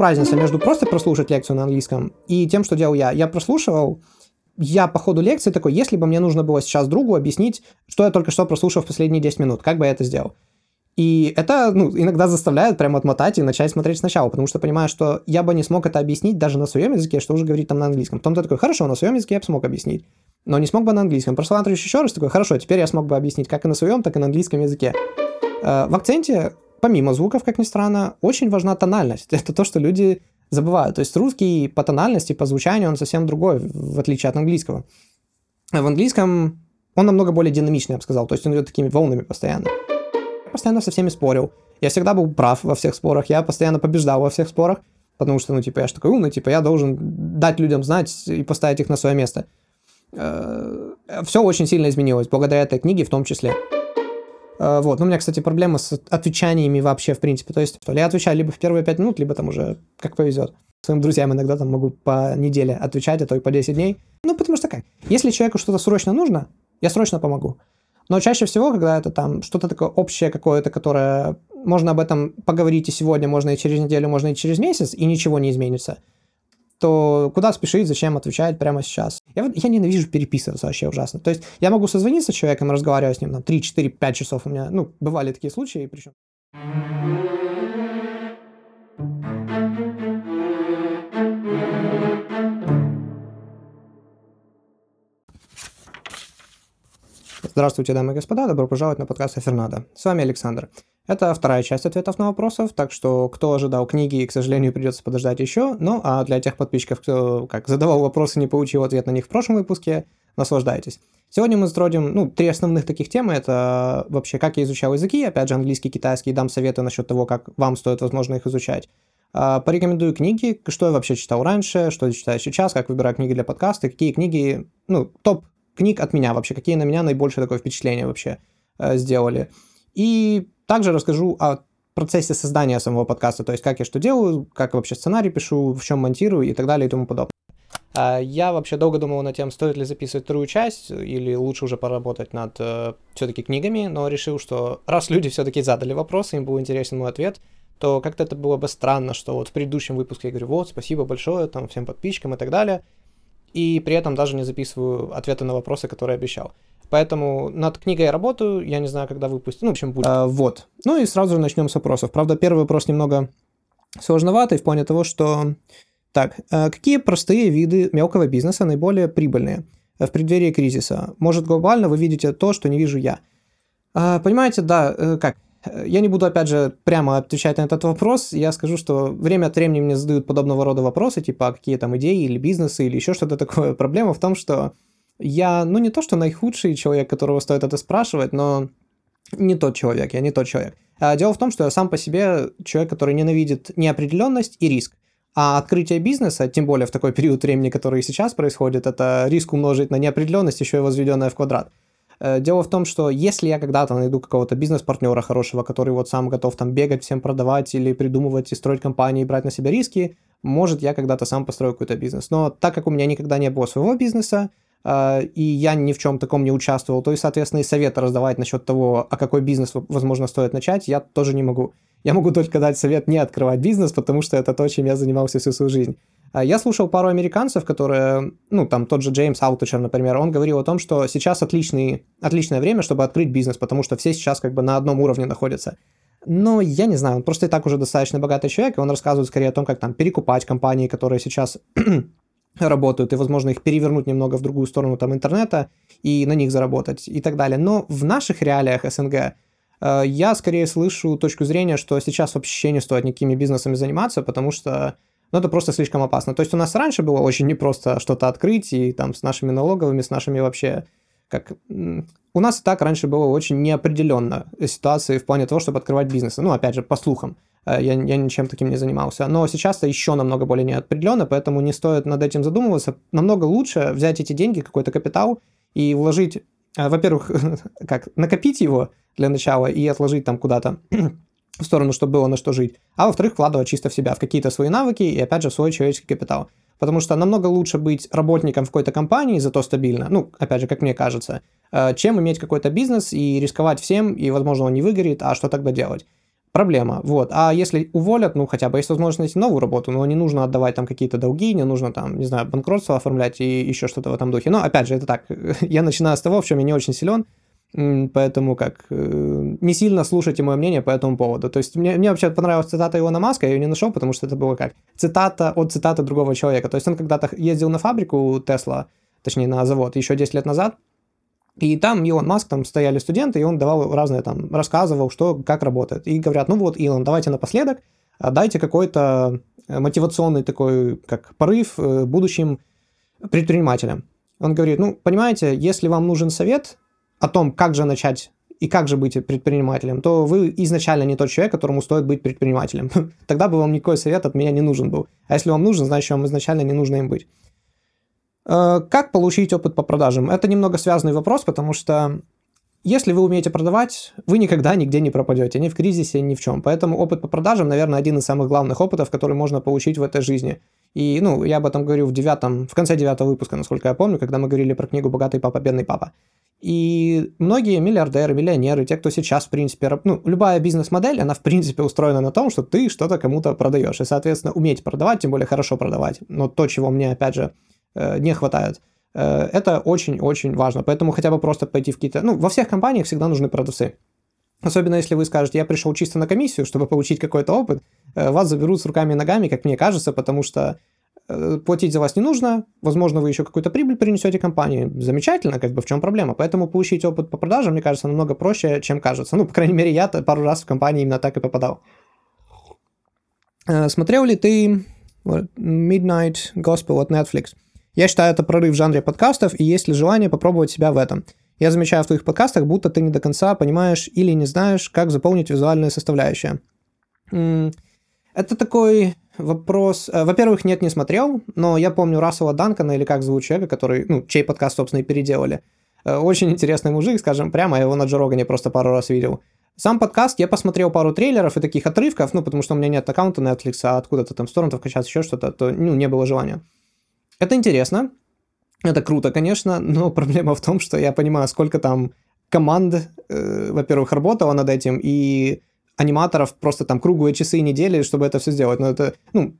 разница между просто прослушать лекцию на английском и тем, что делал я. Я прослушивал, я по ходу лекции такой, если бы мне нужно было сейчас другу объяснить, что я только что прослушал в последние 10 минут, как бы я это сделал? И это ну, иногда заставляет прямо отмотать и начать смотреть сначала, потому что понимаю, что я бы не смог это объяснить даже на своем языке, что уже говорить там на английском. Потом ты такой, хорошо, на своем языке я бы смог объяснить, но не смог бы на английском. Просматриваешь еще раз, такой, хорошо, теперь я смог бы объяснить как и на своем, так и на английском языке. Э, в акценте, помимо звуков, как ни странно, очень важна тональность. Это то, что люди забывают. То есть русский по тональности, по звучанию он совсем другой, в отличие от английского. В английском он намного более динамичный, я бы сказал. То есть он идет такими волнами постоянно. Я постоянно со всеми спорил. Я всегда был прав во всех спорах. Я постоянно побеждал во всех спорах. Потому что, ну, типа, я же такой умный, типа, я должен дать людям знать и поставить их на свое место. Э, Все очень сильно изменилось, благодаря этой книге в том числе. Э, вот, ну, у меня, кстати, проблема с отвечаниями вообще, в принципе. То есть, что я отвечаю либо в первые пять минут, либо там уже как повезет. Своим друзьям иногда там могу по неделе отвечать, а то и по 10 дней. Ну, потому что как? Если человеку что-то срочно нужно, я срочно помогу. Но чаще всего, когда это там что-то такое общее какое-то, которое можно об этом поговорить и сегодня, можно и через неделю, можно и через месяц, и ничего не изменится, то куда спешить, зачем отвечать прямо сейчас? Я, я ненавижу переписываться вообще ужасно. То есть я могу созвониться с человеком, разговаривать с ним там 3, 4, 5 часов у меня, ну, бывали такие случаи, причем... Здравствуйте, дамы и господа, добро пожаловать на подкаст Фернадо. С вами Александр. Это вторая часть ответов на вопросов, так что кто ожидал книги, к сожалению, придется подождать еще. Ну, а для тех подписчиков, кто как задавал вопросы не получил ответ на них в прошлом выпуске, наслаждайтесь. Сегодня мы затронем, ну, три основных таких темы. Это вообще, как я изучал языки, опять же, английский, китайский, дам советы насчет того, как вам стоит, возможно, их изучать. А, порекомендую книги, что я вообще читал раньше, что я читаю сейчас, как выбираю книги для подкаста, какие книги, ну, топ книг от меня вообще, какие на меня наибольшее такое впечатление вообще э, сделали. И также расскажу о процессе создания самого подкаста, то есть как я что делаю, как вообще сценарий пишу, в чем монтирую и так далее и тому подобное. А, я вообще долго думал над тем, стоит ли записывать вторую часть, или лучше уже поработать над э, все-таки книгами, но решил, что раз люди все-таки задали вопросы, им был интересен мой ответ, то как-то это было бы странно, что вот в предыдущем выпуске я говорю, вот, спасибо большое там всем подписчикам и так далее, и при этом даже не записываю ответы на вопросы, которые обещал. Поэтому над книгой я работаю, я не знаю, когда выпустить. Ну, в общем, будет. А, вот. Ну и сразу же начнем с вопросов. Правда, первый вопрос немного сложноватый в плане того, что... Так, а какие простые виды мелкого бизнеса наиболее прибыльные в преддверии кризиса? Может, глобально вы видите то, что не вижу я? А, понимаете, да, э, как? Я не буду, опять же, прямо отвечать на этот вопрос. Я скажу, что время от времени мне задают подобного рода вопросы, типа, а какие там идеи или бизнесы или еще что-то такое. Проблема в том, что я, ну, не то, что наихудший человек, которого стоит это спрашивать, но не тот человек, я не тот человек. А дело в том, что я сам по себе человек, который ненавидит неопределенность и риск. А открытие бизнеса, тем более в такой период времени, который сейчас происходит, это риск умножить на неопределенность, еще и возведенная в квадрат. Э, дело в том, что если я когда-то найду какого-то бизнес-партнера хорошего, который вот сам готов там бегать, всем продавать или придумывать и строить компании, и брать на себя риски, может, я когда-то сам построю какой-то бизнес. Но так как у меня никогда не было своего бизнеса, э, и я ни в чем таком не участвовал, то и, соответственно, и советы раздавать насчет того, а какой бизнес, возможно, стоит начать, я тоже не могу. Я могу только дать совет не открывать бизнес, потому что это то, чем я занимался всю свою жизнь. А я слушал пару американцев, которые, ну, там тот же Джеймс Аутучер, например, он говорил о том, что сейчас отличный, отличное время, чтобы открыть бизнес, потому что все сейчас как бы на одном уровне находятся. Но я не знаю, он просто и так уже достаточно богатый человек, и он рассказывает скорее о том, как там перекупать компании, которые сейчас работают, и, возможно, их перевернуть немного в другую сторону там интернета и на них заработать и так далее. Но в наших реалиях СНГ э, я скорее слышу точку зрения, что сейчас вообще не стоит никакими бизнесами заниматься, потому что но это просто слишком опасно. То есть у нас раньше было очень непросто что-то открыть, и там с нашими налоговыми, с нашими вообще как... У нас и так раньше было очень неопределенно ситуации в плане того, чтобы открывать бизнесы. Ну, опять же, по слухам. Э, я, я ничем таким не занимался. Но сейчас-то еще намного более неопределенно, поэтому не стоит над этим задумываться. Намного лучше взять эти деньги, какой-то капитал, и вложить, э, во-первых, как накопить его для начала и отложить там куда-то в сторону, чтобы было на что жить, а во-вторых, вкладывать чисто в себя, в какие-то свои навыки и, опять же, в свой человеческий капитал. Потому что намного лучше быть работником в какой-то компании, зато стабильно, ну, опять же, как мне кажется, э, чем иметь какой-то бизнес и рисковать всем, и, возможно, он не выгорит, а что тогда делать? проблема, вот. А если уволят, ну, хотя бы есть возможность найти новую работу, но не нужно отдавать там какие-то долги, не нужно там, не знаю, банкротство оформлять и еще что-то в этом духе. Но, опять же, это так, я начинаю с того, в чем я не очень силен, поэтому как э, не сильно слушайте мое мнение по этому поводу. То есть мне, мне вообще понравилась цитата Илона Маска, я ее не нашел, потому что это было как цитата от цитаты другого человека. То есть он когда-то ездил на фабрику Тесла, точнее на завод, еще 10 лет назад, и там Илон Маск, там стояли студенты, и он давал разные там, рассказывал, что, как работает. И говорят, ну вот, Илон, давайте напоследок, а дайте какой-то э, мотивационный такой, как порыв э, будущим предпринимателям. Он говорит, ну, понимаете, если вам нужен совет о том, как же начать и как же быть предпринимателем, то вы изначально не тот человек, которому стоит быть предпринимателем. Тогда бы вам никакой совет от меня не нужен был. А если вам нужен, значит, вам изначально не нужно им быть. Э, как получить опыт по продажам? Это немного связанный вопрос, потому что если вы умеете продавать, вы никогда нигде не пропадете, ни в кризисе, ни в чем. Поэтому опыт по продажам, наверное, один из самых главных опытов, который можно получить в этой жизни. И, ну, я об этом говорю в девятом, в конце девятого выпуска, насколько я помню, когда мы говорили про книгу «Богатый папа, бедный папа». И многие миллиардеры, миллионеры, те, кто сейчас, в принципе, ну, любая бизнес-модель, она, в принципе, устроена на том, что ты что-то кому-то продаешь. И, соответственно, уметь продавать, тем более хорошо продавать. Но то, чего мне, опять же, Э, не хватает. Э, это очень-очень важно. Поэтому хотя бы просто пойти в какие-то... Ну, во всех компаниях всегда нужны продавцы. Особенно если вы скажете, я пришел чисто на комиссию, чтобы получить какой-то опыт, э, вас заберут с руками и ногами, как мне кажется, потому что платить за вас не нужно, возможно, вы еще какую-то прибыль принесете компании. Замечательно, как бы в чем проблема. Поэтому получить опыт по продажам, мне кажется, намного проще, чем кажется. Ну, по крайней мере, я пару раз в компании именно так и попадал. Смотрел ли ты Midnight Gospel от Netflix? Я считаю, это прорыв в жанре подкастов, и есть ли желание попробовать себя в этом. Я замечаю в твоих подкастах, будто ты не до конца понимаешь или не знаешь, как заполнить визуальные составляющие. Это такой вопрос. Э, во-первых, нет, не смотрел, но я помню Рассела Данкана, или как зовут человека, который, ну, чей подкаст, собственно, и переделали. Э, очень интересный мужик, скажем прямо, я его на Джо не просто пару раз видел. Сам подкаст, я посмотрел пару трейлеров и таких отрывков, ну, потому что у меня нет аккаунта Netflix, а откуда-то там с торрентов качать еще что-то, то, ну, не было желания. Это интересно, это круто, конечно, но проблема в том, что я понимаю, сколько там команд, э, во-первых, работало над этим, и аниматоров просто там круглые часы и недели, чтобы это все сделать. Но это, ну,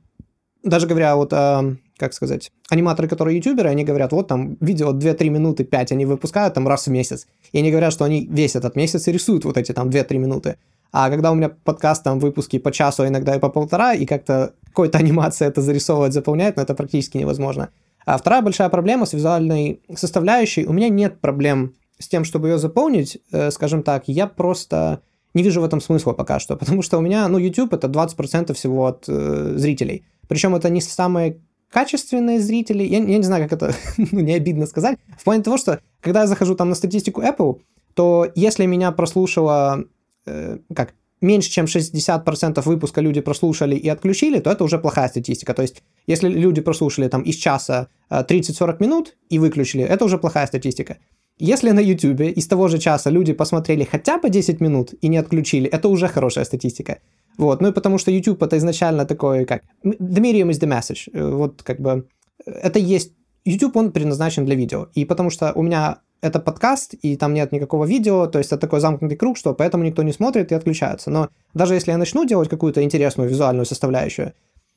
даже говоря вот о, как сказать, аниматоры, которые ютуберы, они говорят, вот там видео 2-3 минуты, 5 они выпускают там раз в месяц. И они говорят, что они весь этот месяц и рисуют вот эти там 2-3 минуты. А когда у меня подкаст, там выпуски по часу, а иногда и по полтора, и как-то какой-то анимация это зарисовывать, заполнять, но это практически невозможно. А вторая большая проблема с визуальной составляющей, у меня нет проблем с тем, чтобы ее заполнить, э, скажем так, я просто не вижу в этом смысла пока что, потому что у меня, ну, YouTube это 20% всего от э, зрителей. Причем это не самые качественные зрители, я, я не знаю, как это, ну, не обидно сказать, в плане того, что когда я захожу там на статистику Apple, то если меня прослушало Э, как, меньше, чем 60% выпуска люди прослушали и отключили, то это уже плохая статистика. То есть, если люди прослушали там из часа 30-40 э, минут и выключили, это уже плохая статистика. Если на YouTube из того же часа люди посмотрели хотя бы 10 минут и не отключили, это уже хорошая статистика. Вот, ну и потому что YouTube это изначально такой, как, the medium is the message. Э, вот как бы, это есть, YouTube он предназначен для видео. И потому что у меня это подкаст, и там нет никакого видео, то есть это такой замкнутый круг, что поэтому никто не смотрит и отключается. Но даже если я начну делать какую-то интересную визуальную составляющую,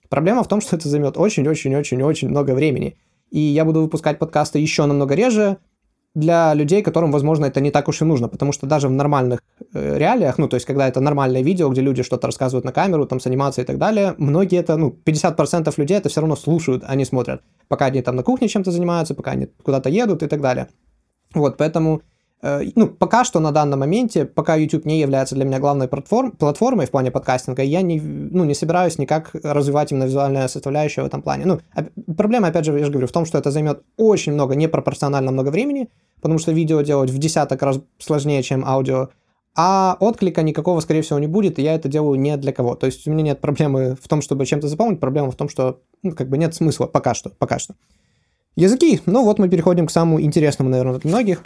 проблема в том, что это займет очень-очень-очень-очень много времени. И я буду выпускать подкасты еще намного реже для людей, которым, возможно, это не так уж и нужно, потому что даже в нормальных э, реалиях, ну, то есть, когда это нормальное видео, где люди что-то рассказывают на камеру, там, с анимацией и так далее, многие это, ну, 50% людей это все равно слушают, а не смотрят, пока они там на кухне чем-то занимаются, пока они куда-то едут и так далее. Вот, поэтому, э, ну, пока что на данном моменте, пока YouTube не является для меня главной платформ, платформой в плане подкастинга, я не, ну, не собираюсь никак развивать именно визуальную составляющую в этом плане. Ну, проблема, опять же, я же говорю, в том, что это займет очень много, непропорционально много времени, потому что видео делать в десяток раз сложнее, чем аудио, а отклика никакого, скорее всего, не будет, и я это делаю не для кого. То есть у меня нет проблемы в том, чтобы чем-то заполнить, проблема в том, что, ну, как бы нет смысла пока что, пока что. Языки. Ну вот мы переходим к самому интересному, наверное, для многих.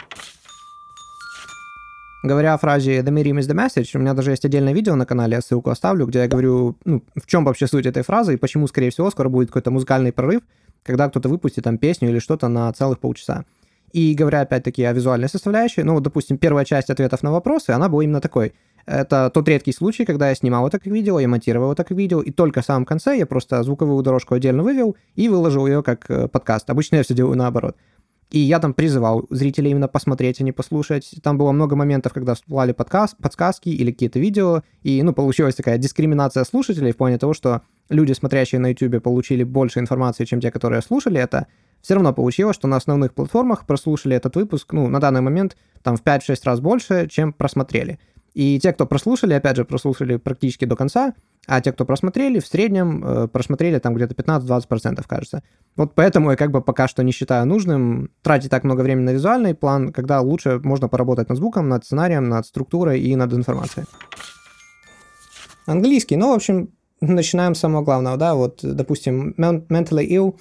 Говоря о фразе «The medium is the message», у меня даже есть отдельное видео на канале, я ссылку оставлю, где я говорю, ну, в чем вообще суть этой фразы и почему, скорее всего, скоро будет какой-то музыкальный прорыв, когда кто-то выпустит там песню или что-то на целых полчаса. И говоря опять-таки о визуальной составляющей, ну, допустим, первая часть ответов на вопросы, она была именно такой. Это тот редкий случай, когда я снимал это как видео, я монтировал это как видео, и только в самом конце я просто звуковую дорожку отдельно вывел и выложил ее как э, подкаст. Обычно я все делаю наоборот. И я там призывал зрителей именно посмотреть, а не послушать. Там было много моментов, когда всплывали подкаст, подсказки или какие-то видео, и, ну, получилась такая дискриминация слушателей в плане того, что люди, смотрящие на YouTube, получили больше информации, чем те, которые слушали это. Все равно получилось, что на основных платформах прослушали этот выпуск, ну, на данный момент там в 5-6 раз больше, чем просмотрели. И те, кто прослушали, опять же, прослушали практически до конца, а те, кто просмотрели, в среднем э, просмотрели там где-то 15-20%, кажется. Вот поэтому я как бы пока что не считаю нужным тратить так много времени на визуальный план, когда лучше можно поработать над звуком, над сценарием, над структурой и над информацией. Английский, ну, в общем, начинаем с самого главного, да, вот, допустим, mentally ill,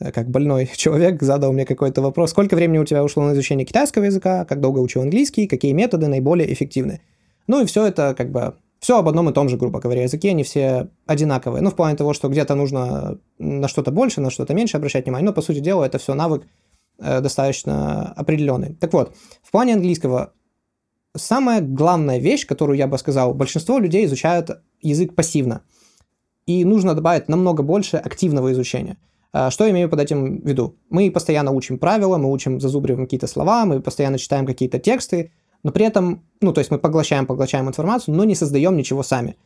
э, как больной человек, задал мне какой-то вопрос, сколько времени у тебя ушло на изучение китайского языка, как долго учил английский, какие методы наиболее эффективны. Ну и все это как бы все об одном и том же, грубо говоря, языке, они все одинаковые. Ну, в плане того, что где-то нужно на что-то больше, на что-то меньше обращать внимание, но, по сути дела, это все навык э, достаточно определенный. Так вот, в плане английского самая главная вещь, которую я бы сказал, большинство людей изучают язык пассивно. И нужно добавить намного больше активного изучения. Э, что я имею под этим в виду? Мы постоянно учим правила, мы учим, зазубриваем какие-то слова, мы постоянно читаем какие-то тексты, но при этом, ну, то есть мы поглощаем, поглощаем информацию, но не создаем ничего сами.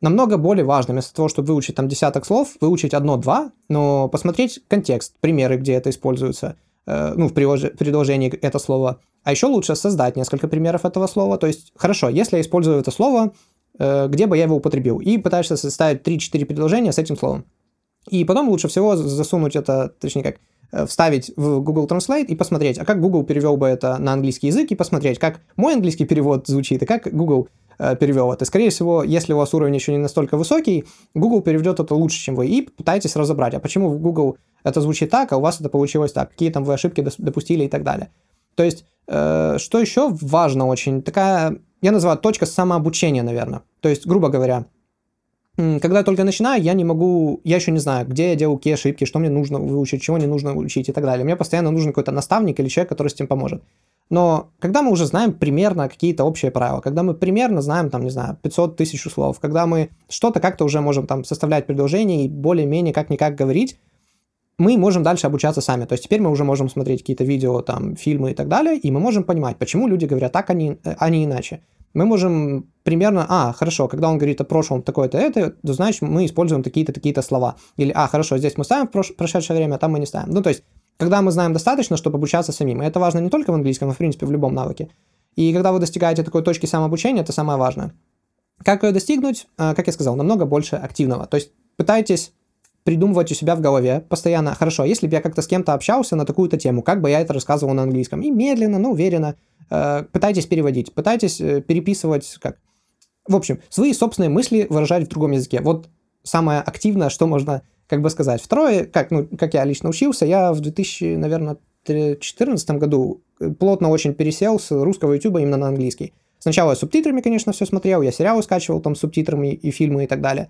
Намного более важно, вместо того, чтобы выучить там десяток слов, выучить одно-два, но посмотреть контекст, примеры, где это используется, э, ну, в предложении это слово. А еще лучше создать несколько примеров этого слова. То есть, хорошо, если я использую это слово, где бы я его употребил, и пытаешься составить 3-4 предложения с этим словом. И потом лучше всего засунуть это, точнее как, Э, вставить в Google Translate и посмотреть, а как Google перевел бы это на английский язык, и посмотреть, как мой английский перевод звучит, и как Google э, перевел это. Скорее всего, если у вас уровень еще не настолько высокий, Google переведет это лучше, чем вы, и пытайтесь разобрать, а почему в Google это звучит так, а у вас это получилось так, какие там вы ошибки допустили и так далее. То есть, э, что еще важно очень, такая, я называю точка самообучения, наверное. То есть, грубо говоря, когда я только начинаю, я не могу, я еще не знаю, где я делаю какие ошибки, что мне нужно выучить, чего не нужно учить и так далее. Мне постоянно нужен какой-то наставник или человек, который с этим поможет. Но когда мы уже знаем примерно какие-то общие правила, когда мы примерно знаем, там, не знаю, 500 тысяч слов, когда мы что-то как-то уже можем там составлять предложения и более-менее как-никак говорить, мы можем дальше обучаться сами. То есть теперь мы уже можем смотреть какие-то видео, там, фильмы и так далее, и мы можем понимать, почему люди говорят так, а не, а не иначе мы можем примерно, а, хорошо, когда он говорит о прошлом такое-то это, то значит мы используем такие-то, такие-то слова. Или, а, хорошо, здесь мы ставим прош- прошедшее время, а там мы не ставим. Ну, то есть, когда мы знаем достаточно, чтобы обучаться самим. И это важно не только в английском, а в принципе в любом навыке. И когда вы достигаете такой точки самообучения, это самое важное. Как ее достигнуть? А, как я сказал, намного больше активного. То есть пытайтесь придумывать у себя в голове постоянно, хорошо, если бы я как-то с кем-то общался на такую-то тему, как бы я это рассказывал на английском, и медленно, но уверенно э, пытайтесь переводить, пытайтесь э, переписывать, как, в общем, свои собственные мысли выражать в другом языке. Вот самое активное, что можно, как бы сказать. Второе, как, ну, как я лично учился, я в 2000, наверное, 2014 году плотно очень пересел с русского YouTube именно на английский. Сначала я субтитрами, конечно, все смотрел, я сериалы скачивал там с субтитрами и фильмы и так далее.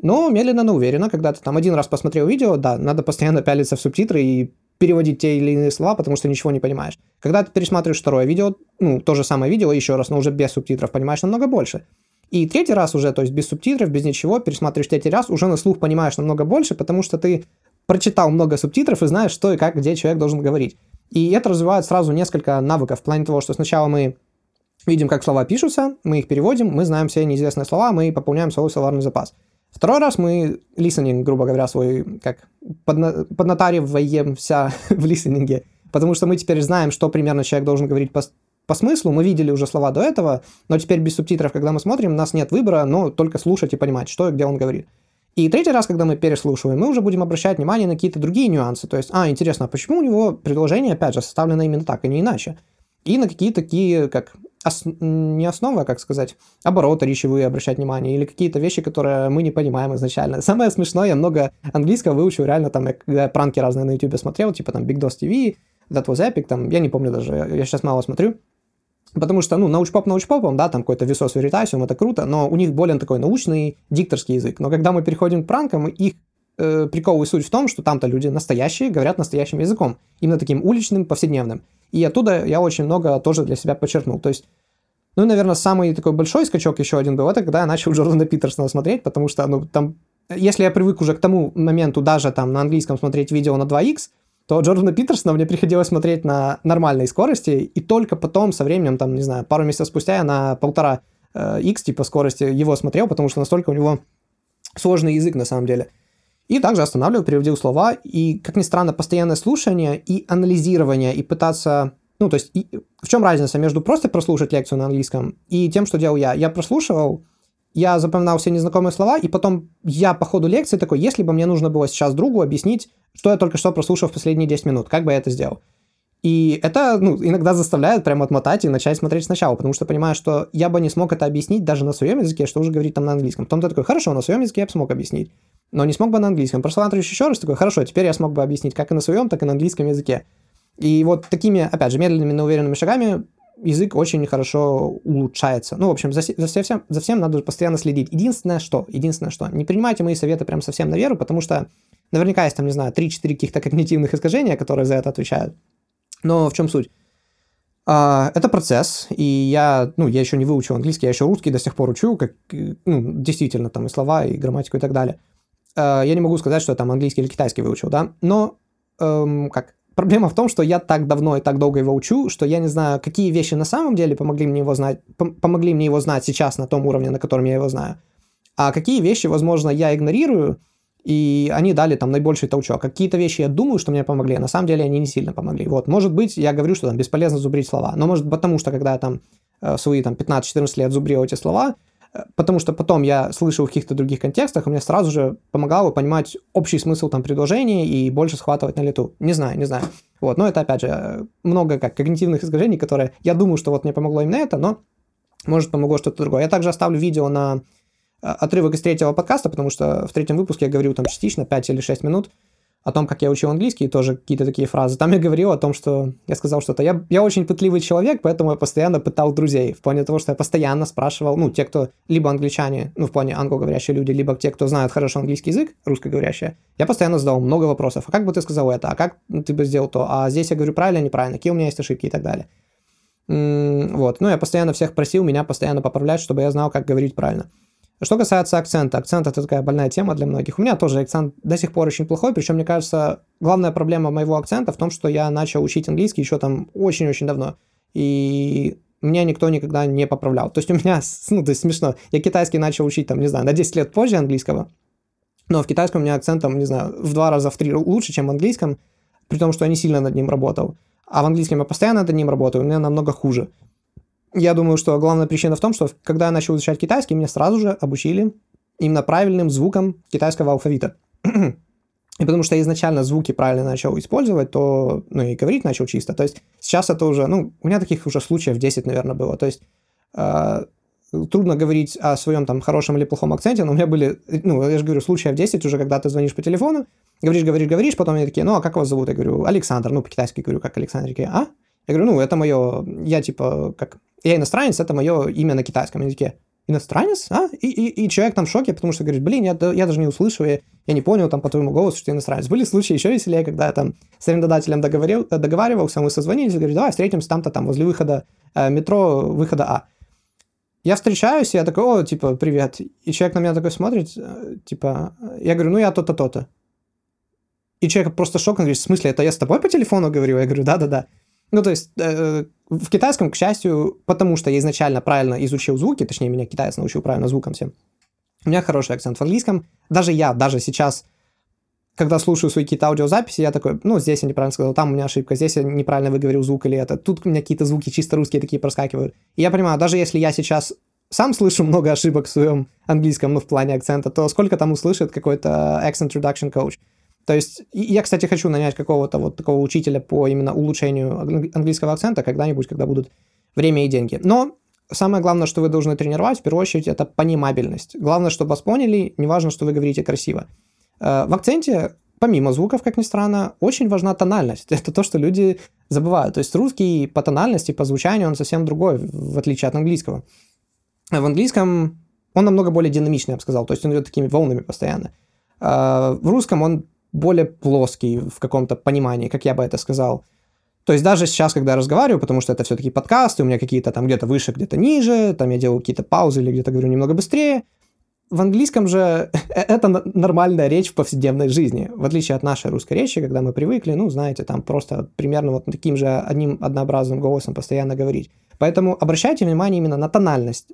Но медленно, но уверенно, когда ты там один раз посмотрел видео, да, надо постоянно пялиться в субтитры и переводить те или иные слова, потому что ничего не понимаешь. Когда ты пересматриваешь второе видео, ну, то же самое видео еще раз, но уже без субтитров, понимаешь намного больше. И третий раз уже, то есть без субтитров, без ничего, пересматриваешь третий раз, уже на слух понимаешь намного больше, потому что ты прочитал много субтитров и знаешь, что и как, где человек должен говорить. И это развивает сразу несколько навыков в плане того, что сначала мы видим, как слова пишутся, мы их переводим, мы знаем все неизвестные слова, мы пополняем свой словарный запас. Второй раз мы listening, грубо говоря, свой, как подна- поднатариваемся в листенинге, потому что мы теперь знаем, что примерно человек должен говорить по, по смыслу, мы видели уже слова до этого, но теперь без субтитров, когда мы смотрим, у нас нет выбора, но только слушать и понимать, что и где он говорит. И третий раз, когда мы переслушиваем, мы уже будем обращать внимание на какие-то другие нюансы. То есть, а, интересно, а почему у него предложение, опять же, составлено именно так, а не иначе? И на какие-то такие, как ос... не основа, как сказать, обороты речевые обращать внимание, или какие-то вещи, которые мы не понимаем изначально. Самое смешное, я много английского выучил реально, там, когда я пранки разные на YouTube смотрел, типа там Big Dos TV, That Was Epic, там, я не помню даже, я сейчас мало смотрю, Потому что, ну, научпоп научпопом, да, там какой-то Висос Веритасиум, это круто, но у них более такой научный дикторский язык. Но когда мы переходим к пранкам, их э, прикол и суть в том, что там-то люди настоящие, говорят настоящим языком, именно таким уличным, повседневным. И оттуда я очень много тоже для себя подчеркнул. То есть ну, наверное, самый такой большой скачок еще один был, это когда я начал Джордана Питерсона смотреть, потому что, ну, там, если я привык уже к тому моменту даже там на английском смотреть видео на 2х, то Джордана Питерсона мне приходилось смотреть на нормальной скорости, и только потом, со временем, там, не знаю, пару месяцев спустя я на полтора э, x типа скорости его смотрел, потому что настолько у него сложный язык на самом деле. И также останавливал, переводил слова, и, как ни странно, постоянное слушание и анализирование, и пытаться ну, то есть, и, в чем разница между просто прослушать лекцию на английском и тем, что делал я? Я прослушивал, я запоминал все незнакомые слова, и потом я по ходу лекции такой, если бы мне нужно было сейчас другу объяснить, что я только что прослушал в последние 10 минут, как бы я это сделал? И это ну, иногда заставляет прямо отмотать и начать смотреть сначала, потому что понимаю, что я бы не смог это объяснить даже на своем языке, что уже говорить там на английском. Потом ты такой, хорошо, на своем языке я бы смог объяснить, но не смог бы на английском. Просматриваешь еще раз, такой, хорошо, теперь я смог бы объяснить как и на своем, так и на английском языке. И вот такими, опять же, медленными, но уверенными шагами язык очень хорошо улучшается. Ну, в общем, за, за, всем, за всем надо постоянно следить. Единственное что, единственное что, не принимайте мои советы прям совсем на веру, потому что наверняка есть там, не знаю, 3-4 каких-то когнитивных искажения, которые за это отвечают. Но в чем суть? Uh, это процесс, и я, ну, я еще не выучил английский, я еще русский до сих пор учу, как, ну, действительно, там и слова, и грамматику, и так далее. Uh, я не могу сказать, что я там английский или китайский выучил, да, но, um, как, Проблема в том, что я так давно и так долго его учу, что я не знаю, какие вещи на самом деле помогли мне его знать, помогли мне его знать сейчас на том уровне, на котором я его знаю. А какие вещи, возможно, я игнорирую, и они дали там наибольший толчок. Какие-то вещи я думаю, что мне помогли, а на самом деле они не сильно помогли. Вот, может быть, я говорю, что там бесполезно зубрить слова, но может потому, что когда я там э, в свои там 15-14 лет зубрил эти слова, потому что потом я слышал в каких-то других контекстах, и мне сразу же помогало понимать общий смысл там предложения и больше схватывать на лету. Не знаю, не знаю. Вот, но это, опять же, много как когнитивных искажений, которые я думаю, что вот мне помогло именно это, но может помогло что-то другое. Я также оставлю видео на э, отрывок из третьего подкаста, потому что в третьем выпуске я говорил там частично, 5 или 6 минут, о том, как я учил английский, тоже какие-то такие фразы. Там я говорил о том, что я сказал что-то. Я, я очень пытливый человек, поэтому я постоянно пытал друзей. В плане того, что я постоянно спрашивал, ну, те, кто либо англичане, ну, в плане англоговорящие люди, либо те, кто знают хорошо английский язык, русскоговорящие, я постоянно задавал много вопросов. А как бы ты сказал это? А как ты бы сделал то? А здесь я говорю правильно, неправильно? Какие у меня есть ошибки и так далее. Вот. Ну, я постоянно всех просил меня постоянно поправлять, чтобы я знал, как говорить правильно. Что касается акцента, акцент это такая больная тема для многих. У меня тоже акцент до сих пор очень плохой, причем, мне кажется, главная проблема моего акцента в том, что я начал учить английский еще там очень-очень давно. И меня никто никогда не поправлял. То есть у меня, ну, то есть смешно, я китайский начал учить там, не знаю, на 10 лет позже английского, но в китайском у меня акцент там, не знаю, в два раза, в три лучше, чем в английском, при том, что я не сильно над ним работал. А в английском я постоянно над ним работаю, у меня намного хуже. Я думаю, что главная причина в том, что когда я начал изучать китайский, меня сразу же обучили именно правильным звукам китайского алфавита. И потому что я изначально звуки правильно начал использовать, то, ну, и говорить начал чисто. То есть сейчас это уже, ну, у меня таких уже случаев 10, наверное, было. То есть э, трудно говорить о своем там хорошем или плохом акценте, но у меня были, ну, я же говорю, случаев 10 уже, когда ты звонишь по телефону, говоришь, говоришь, говоришь, потом они такие, ну, а как вас зовут? Я говорю, Александр, ну, по-китайски говорю, как Александр. Такие, а? Я говорю, ну, это мое, я типа, как, я иностранец, это мое имя на китайском языке. Иностранец? А? И, и, и человек там в шоке, потому что говорит, блин, я, я даже не услышал, я, я не понял там по твоему голосу, что ты иностранец. Были случаи еще веселее, когда я там с арендодателем договорил, договаривался, мы созвонились, и говорю, давай встретимся там-то там, возле выхода э, метро, выхода А. Я встречаюсь, я такой, о, типа, привет. И человек на меня такой смотрит, э, типа, я говорю, ну я то-то, то-то. И человек просто шок, он говорит, в смысле, это я с тобой по телефону говорю? Я говорю, да-да-да. Ну, то есть э, в китайском, к счастью, потому что я изначально правильно изучил звуки, точнее, меня китаец научил правильно звукам всем, у меня хороший акцент в английском. Даже я, даже сейчас, когда слушаю свои какие-то аудиозаписи, я такой, ну, здесь я неправильно сказал, там у меня ошибка, здесь я неправильно выговорил звук или это. Тут у меня какие-то звуки чисто русские такие проскакивают. И я понимаю, даже если я сейчас сам слышу много ошибок в своем английском, ну, в плане акцента, то сколько там услышит какой-то accent reduction coach? То есть я, кстати, хочу нанять какого-то вот такого учителя по именно улучшению английского акцента когда-нибудь, когда будут время и деньги. Но самое главное, что вы должны тренировать, в первую очередь, это понимабельность. Главное, чтобы вас поняли, неважно, что вы говорите красиво. Э, в акценте, помимо звуков, как ни странно, очень важна тональность. Это то, что люди забывают. То есть русский по тональности, по звучанию, он совсем другой, в отличие от английского. В английском он намного более динамичный, я бы сказал. То есть он идет такими волнами постоянно. Э, в русском он более плоский в каком-то понимании, как я бы это сказал. То есть даже сейчас, когда я разговариваю, потому что это все-таки подкасты, у меня какие-то там где-то выше, где-то ниже, там я делаю какие-то паузы или где-то говорю немного быстрее, в английском же это нормальная речь в повседневной жизни, в отличие от нашей русской речи, когда мы привыкли, ну, знаете, там просто примерно вот таким же одним однообразным голосом постоянно говорить. Поэтому обращайте внимание именно на тональность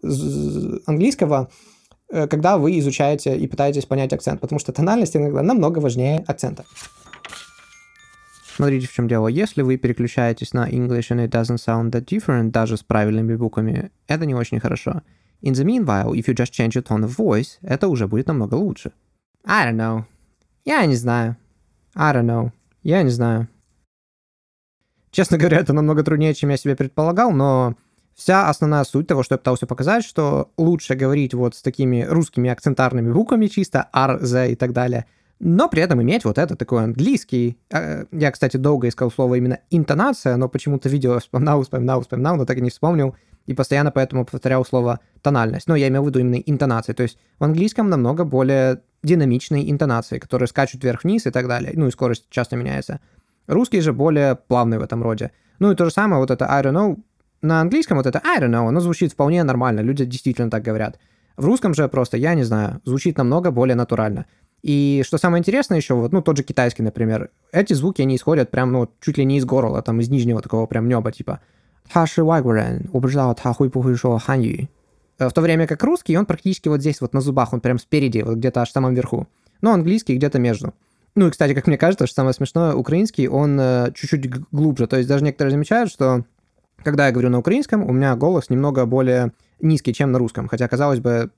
английского, когда вы изучаете и пытаетесь понять акцент, потому что тональность иногда намного важнее акцента. Смотрите, в чем дело. Если вы переключаетесь на English and it doesn't sound that different даже с правильными буквами, это не очень хорошо. In the meanwhile, if you just change your tone of voice, это уже будет намного лучше. I don't know. Я не знаю. I don't know. Я не знаю. Честно говоря, это намного труднее, чем я себе предполагал, но вся основная суть того, что я пытался показать, что лучше говорить вот с такими русскими акцентарными буквами чисто, R, Z и так далее, но при этом иметь вот это такой английский. А, я, кстати, долго искал слово именно интонация, но почему-то видео вспоминал, вспоминал, вспоминал, но так и не вспомнил и постоянно поэтому повторял слово тональность. Но я имел в виду именно интонации. То есть в английском намного более динамичные интонации, которые скачут вверх-вниз и так далее. Ну и скорость часто меняется. Русский же более плавный в этом роде. Ну и то же самое, вот это I don't know, на английском вот это I don't know, оно звучит вполне нормально, люди действительно так говорят. В русском же просто, я не знаю, звучит намного более натурально. И что самое интересное еще, вот, ну, тот же китайский, например, эти звуки, они исходят прям, ну, чуть ли не из горла, там, из нижнего такого прям неба, типа «Ха ши вайгурен, убеждал та шо ханью». Э, в то время как русский, он практически вот здесь вот на зубах, он прям спереди, вот где-то аж в самом верху. Но английский где-то между. Ну и, кстати, как мне кажется, что самое смешное, украинский, он э, чуть-чуть глубже. То есть даже некоторые замечают, что когда я говорю на украинском, у меня голос немного более низкий, чем на русском. Хотя, казалось бы,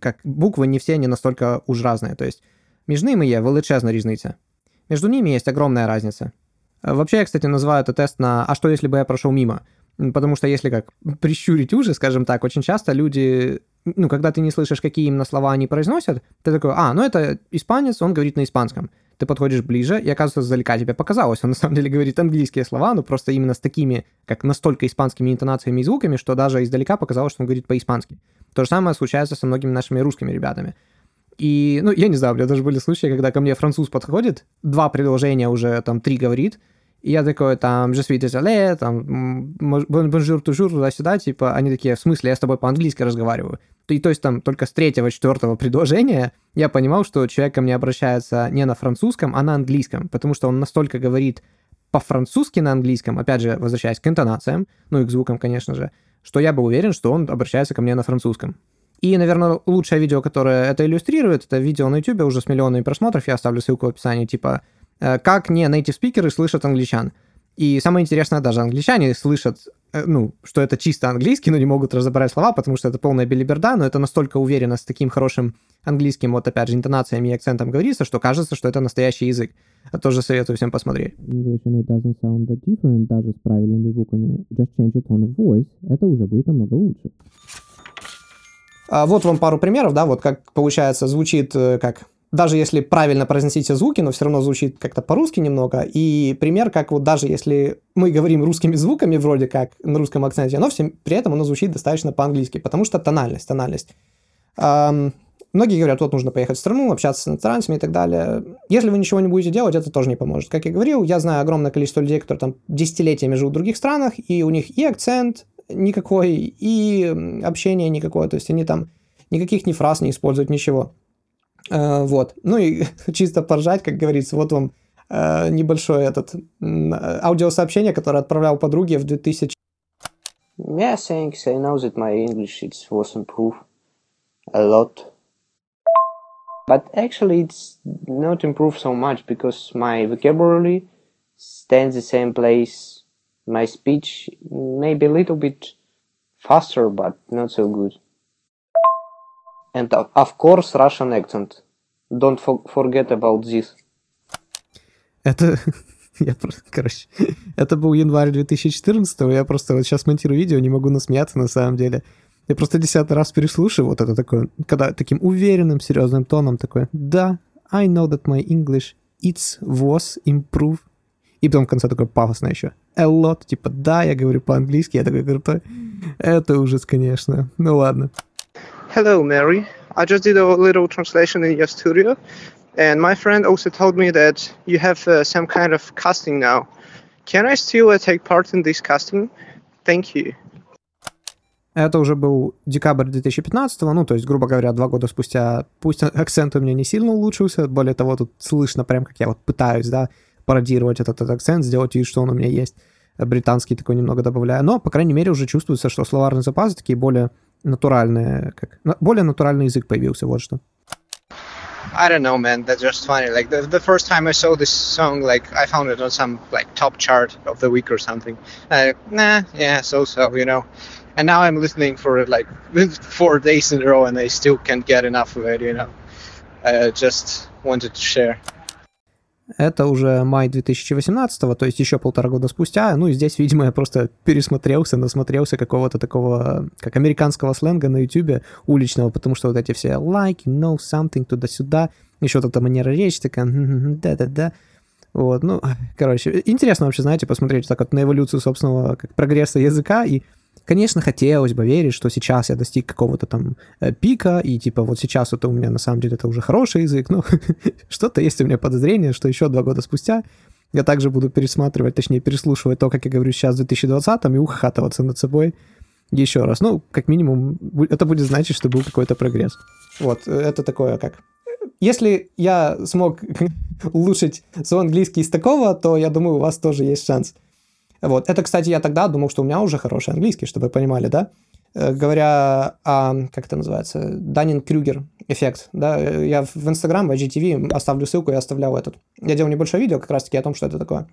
как буквы не все не настолько уж разные. То есть между ними є величезна різниця. Между ними есть огромная разница. Вообще, я, кстати, называю это тест на «а что, если бы я прошел мимо?» Потому что если как прищурить уши, скажем так, очень часто люди, ну, когда ты не слышишь, какие именно слова они произносят, ты такой, а, ну это испанец, он говорит на испанском. Ты подходишь ближе, и оказывается, издалека тебе показалось, он на самом деле говорит английские слова, но просто именно с такими, как настолько испанскими интонациями и звуками, что даже издалека показалось, что он говорит по-испански. То же самое случается со многими нашими русскими ребятами. И, ну, я не знаю, у меня даже были случаи, когда ко мне француз подходит, два предложения уже, там, три говорит, и я такой, там, je suis désolé, там, bonjour, toujours, туда-сюда, типа, они такие, в смысле, я с тобой по-английски разговариваю. И то есть там только с третьего, четвертого предложения я понимал, что человек ко мне обращается не на французском, а на английском, потому что он настолько говорит по-французски на английском, опять же, возвращаясь к интонациям, ну и к звукам, конечно же, что я был уверен, что он обращается ко мне на французском. И, наверное, лучшее видео, которое это иллюстрирует, это видео на YouTube уже с миллионами просмотров, я оставлю ссылку в описании, типа Э, как не native спикеры слышат англичан. И самое интересное, даже англичане слышат, ну, что это чисто английский, но не могут разобрать слова, потому что это полная белиберда, но это настолько уверенно, с таким хорошим английским, вот опять же, интонациями и акцентом говорится, что кажется, что это настоящий язык. Я тоже советую всем посмотреть. English and it doesn't sound that different, даже с правильными буквами. Just change your tone of voice. Это уже будет намного лучше. А вот вам пару примеров, да, вот как получается, звучит э, как даже если правильно произносить все звуки, но все равно звучит как-то по-русски немного. И пример, как вот даже если мы говорим русскими звуками вроде как на русском акценте, но всем, при этом оно звучит достаточно по-английски, потому что тональность, тональность. Эм, многие говорят, вот нужно поехать в страну, общаться с иностранцами и так далее. Если вы ничего не будете делать, это тоже не поможет. Как я говорил, я знаю огромное количество людей, которые там десятилетиями живут в других странах, и у них и акцент никакой, и общение никакое, то есть они там никаких ни фраз не используют, ничего. Э, вот. Ну и чисто поржать, как говорится, вот вам э, небольшое этот аудиосообщение, которое отправлял подруге в 2000 Yeah, thanks. I know that my English it was improved a lot. But actually it's not improved so much because my vocabulary stands the same place. My speech maybe a little bit faster, but not so good. And of course Russian accent. Don't forget about this. Это... Я просто, короче, это был январь 2014 я просто вот сейчас монтирую видео, не могу насмеяться на самом деле. Я просто десятый раз переслушиваю вот это такое, когда таким уверенным, серьезным тоном такое, да, I know that my English it's was improve. И потом в конце такое пафосно еще. A lot, типа, да, я говорю по-английски, я такой крутой. Это ужас, конечно. Ну ладно. Hello, Mary. I just did a little translation in your studio, and my friend also told me that you have uh, some kind of casting now. Can I still uh, take part in this casting? Thank you. Это уже был декабрь 2015, ну, то есть, грубо говоря, два года спустя. Пусть акцент у меня не сильно улучшился, более того, тут слышно прям, как я вот пытаюсь, да, пародировать этот, этот акцент, сделать вид, что он у меня есть. Британский такой немного добавляю. Но, по крайней мере, уже чувствуется, что словарный запас такие более натуральные, как, более натуральный язык появился, вот что. I don't know, man. That's just funny. Like the, the first time I saw this song, like I found it on some like top chart of the week or something. Uh, nah, yeah, so so, you know. And now I'm listening for it like four days in a row, and I still can't get enough of it. You know. I just wanted to share. Это уже май 2018, то есть еще полтора года спустя. Ну и здесь, видимо, я просто пересмотрелся, насмотрелся какого-то такого, как американского сленга на YouTube уличного, потому что вот эти все like, know something, туда-сюда, еще вот эта манера речи такая, да-да-да. Вот, ну, короче, интересно вообще, знаете, посмотреть так вот на эволюцию собственного как прогресса языка и Конечно, хотелось бы верить, что сейчас я достиг какого-то там э, пика, и типа вот сейчас это у меня на самом деле это уже хороший язык, но что-то есть у меня подозрение, что еще два года спустя я также буду пересматривать, точнее переслушивать то, как я говорю сейчас в 2020-м, и ухахатываться над собой еще раз. Ну, как минимум, это будет значить, что был какой-то прогресс. Вот, это такое как... Если я смог улучшить свой английский из такого, то я думаю, у вас тоже есть шанс. Вот. Это, кстати, я тогда думал, что у меня уже хороший английский, чтобы вы понимали, да? Э, говоря о, как это называется, Даннинг-Крюгер эффект, да, я в Инстаграм, в IGTV оставлю ссылку, я оставлял этот. Я делал небольшое видео как раз-таки о том, что это такое.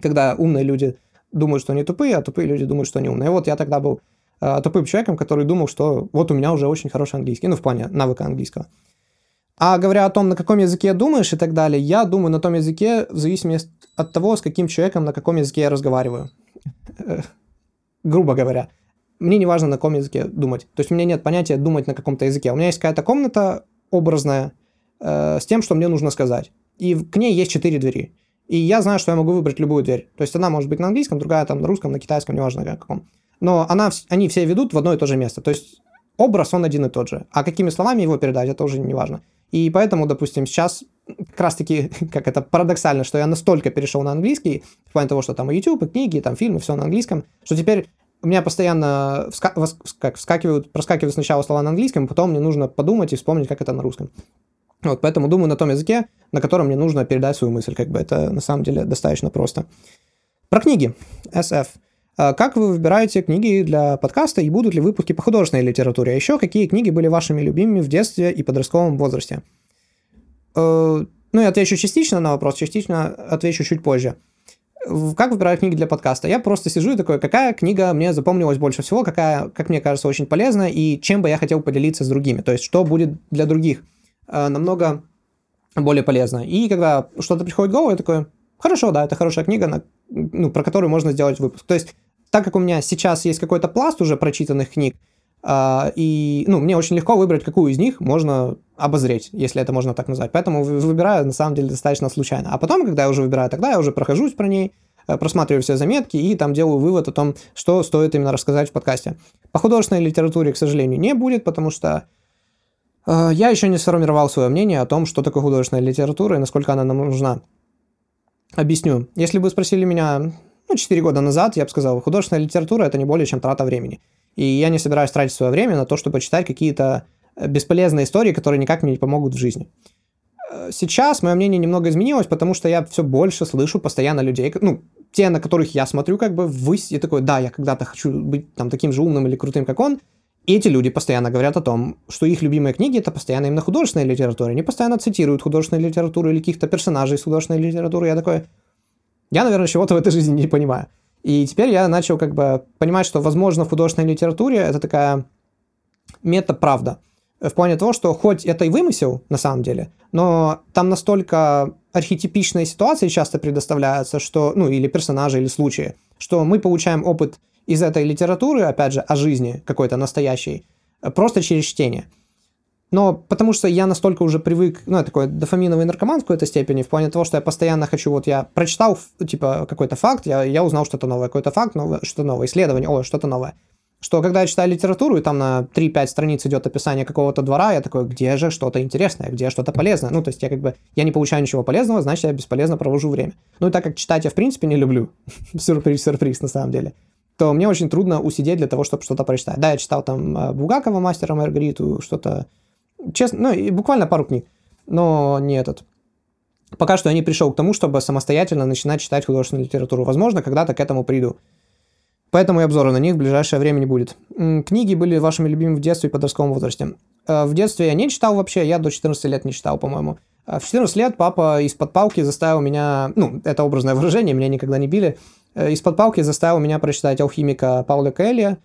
Когда умные люди думают, что они тупые, а тупые люди думают, что они умные. Вот я тогда был э, тупым человеком, который думал, что вот у меня уже очень хороший английский, ну, в плане навыка английского. А говоря о том, на каком языке думаешь и так далее, я думаю на том языке в зависимости от того, с каким человеком, на каком языке я разговариваю. Грубо говоря. Мне не важно, на каком языке думать. То есть у меня нет понятия думать на каком-то языке. У меня есть какая-то комната образная э, с тем, что мне нужно сказать. И к ней есть четыре двери. И я знаю, что я могу выбрать любую дверь. То есть одна может быть на английском, другая там на русском, на китайском, неважно на каком. Но она, они все ведут в одно и то же место. То есть образ, он один и тот же. А какими словами его передать, это уже не важно. И поэтому, допустим, сейчас как раз-таки, как это парадоксально, что я настолько перешел на английский, в плане того, что там и YouTube, и книги, и там фильмы, все на английском, что теперь у меня постоянно вска- как, вскакивают, проскакивают сначала слова на английском, потом мне нужно подумать и вспомнить, как это на русском. Вот, поэтому думаю на том языке, на котором мне нужно передать свою мысль, как бы это на самом деле достаточно просто. Про книги. SF. А как вы выбираете книги для подкаста и будут ли выпуски по художественной литературе? А еще какие книги были вашими любимыми в детстве и подростковом возрасте? Э, ну, я отвечу частично на вопрос, частично отвечу чуть позже. Как выбираю книги для подкаста? Я просто сижу и такой, какая книга мне запомнилась больше всего, какая, как мне кажется, очень полезна, и чем бы я хотел поделиться с другими. То есть, что будет для других э, намного более полезно. И когда что-то приходит в голову, я такой, хорошо, да, это хорошая книга, на, ну, про которую можно сделать выпуск. То есть, так как у меня сейчас есть какой-то пласт уже прочитанных книг, и, ну, мне очень легко выбрать, какую из них можно обозреть, если это можно так назвать. Поэтому выбираю, на самом деле, достаточно случайно. А потом, когда я уже выбираю, тогда я уже прохожусь про ней, э, просматриваю все заметки и там делаю вывод о том, что стоит именно рассказать в подкасте. По художественной литературе, к сожалению, не будет, потому что uh, я еще не сформировал свое мнение о том, что такое художественная литература и насколько она нам нужна. Объясню. Если бы спросили меня, ну, 4 года назад я бы сказал, художественная литература – это не более чем трата времени. И я не собираюсь тратить свое время на то, чтобы читать какие-то э, бесполезные истории, которые никак мне не помогут в жизни. Э, сейчас мое мнение немного изменилось, потому что я все больше слышу постоянно людей, ну, те, на которых я смотрю как бы ввысь, и такой, да, я когда-то хочу быть там таким же умным или крутым, как он, и эти люди постоянно говорят о том, что их любимые книги это постоянно именно художественная литература. Они постоянно цитируют художественную литературу или каких-то персонажей из художественной литературы. Я такой, я, наверное, чего-то в этой жизни не понимаю. И теперь я начал как бы понимать, что, возможно, в художественной литературе это такая мета-правда. В плане того, что хоть это и вымысел, на самом деле, но там настолько архетипичные ситуации часто предоставляются, что, ну, или персонажи, или случаи, что мы получаем опыт из этой литературы, опять же, о жизни какой-то настоящей, просто через чтение. Но потому что я настолько уже привык, ну, я такой дофаминовый наркоман в какой-то степени, в плане того, что я постоянно хочу, вот я прочитал, типа, какой-то факт, я, я узнал что-то новое, какой-то факт, новое, что-то новое, исследование, о, что-то новое. что когда я читаю литературу, и там на 3-5 страниц идет описание какого-то двора, я такой, где же что-то интересное, где что-то полезное. Ну, то есть я как бы, я не получаю ничего полезного, значит, я бесполезно провожу время. Ну, и так как читать я в принципе не люблю, сюрприз-сюрприз на самом деле, то мне очень трудно усидеть для того, чтобы что-то прочитать. Да, я читал там э, Бугакова, Мастера Маргариту, что-то, честно, ну, и буквально пару книг, но не этот. Пока что я не пришел к тому, чтобы самостоятельно начинать читать художественную литературу. Возможно, когда-то к этому приду. Поэтому и обзора на них в ближайшее время не будет. Книги были вашими любимыми в детстве и подростковом возрасте. Э, в детстве я не читал вообще, я до 14 лет не читал, по-моему. А в 14 лет папа из-под палки заставил меня, ну, это образное выражение, меня никогда не били, э, из-под палки заставил меня прочитать «Алхимика» Пауля Коэлья.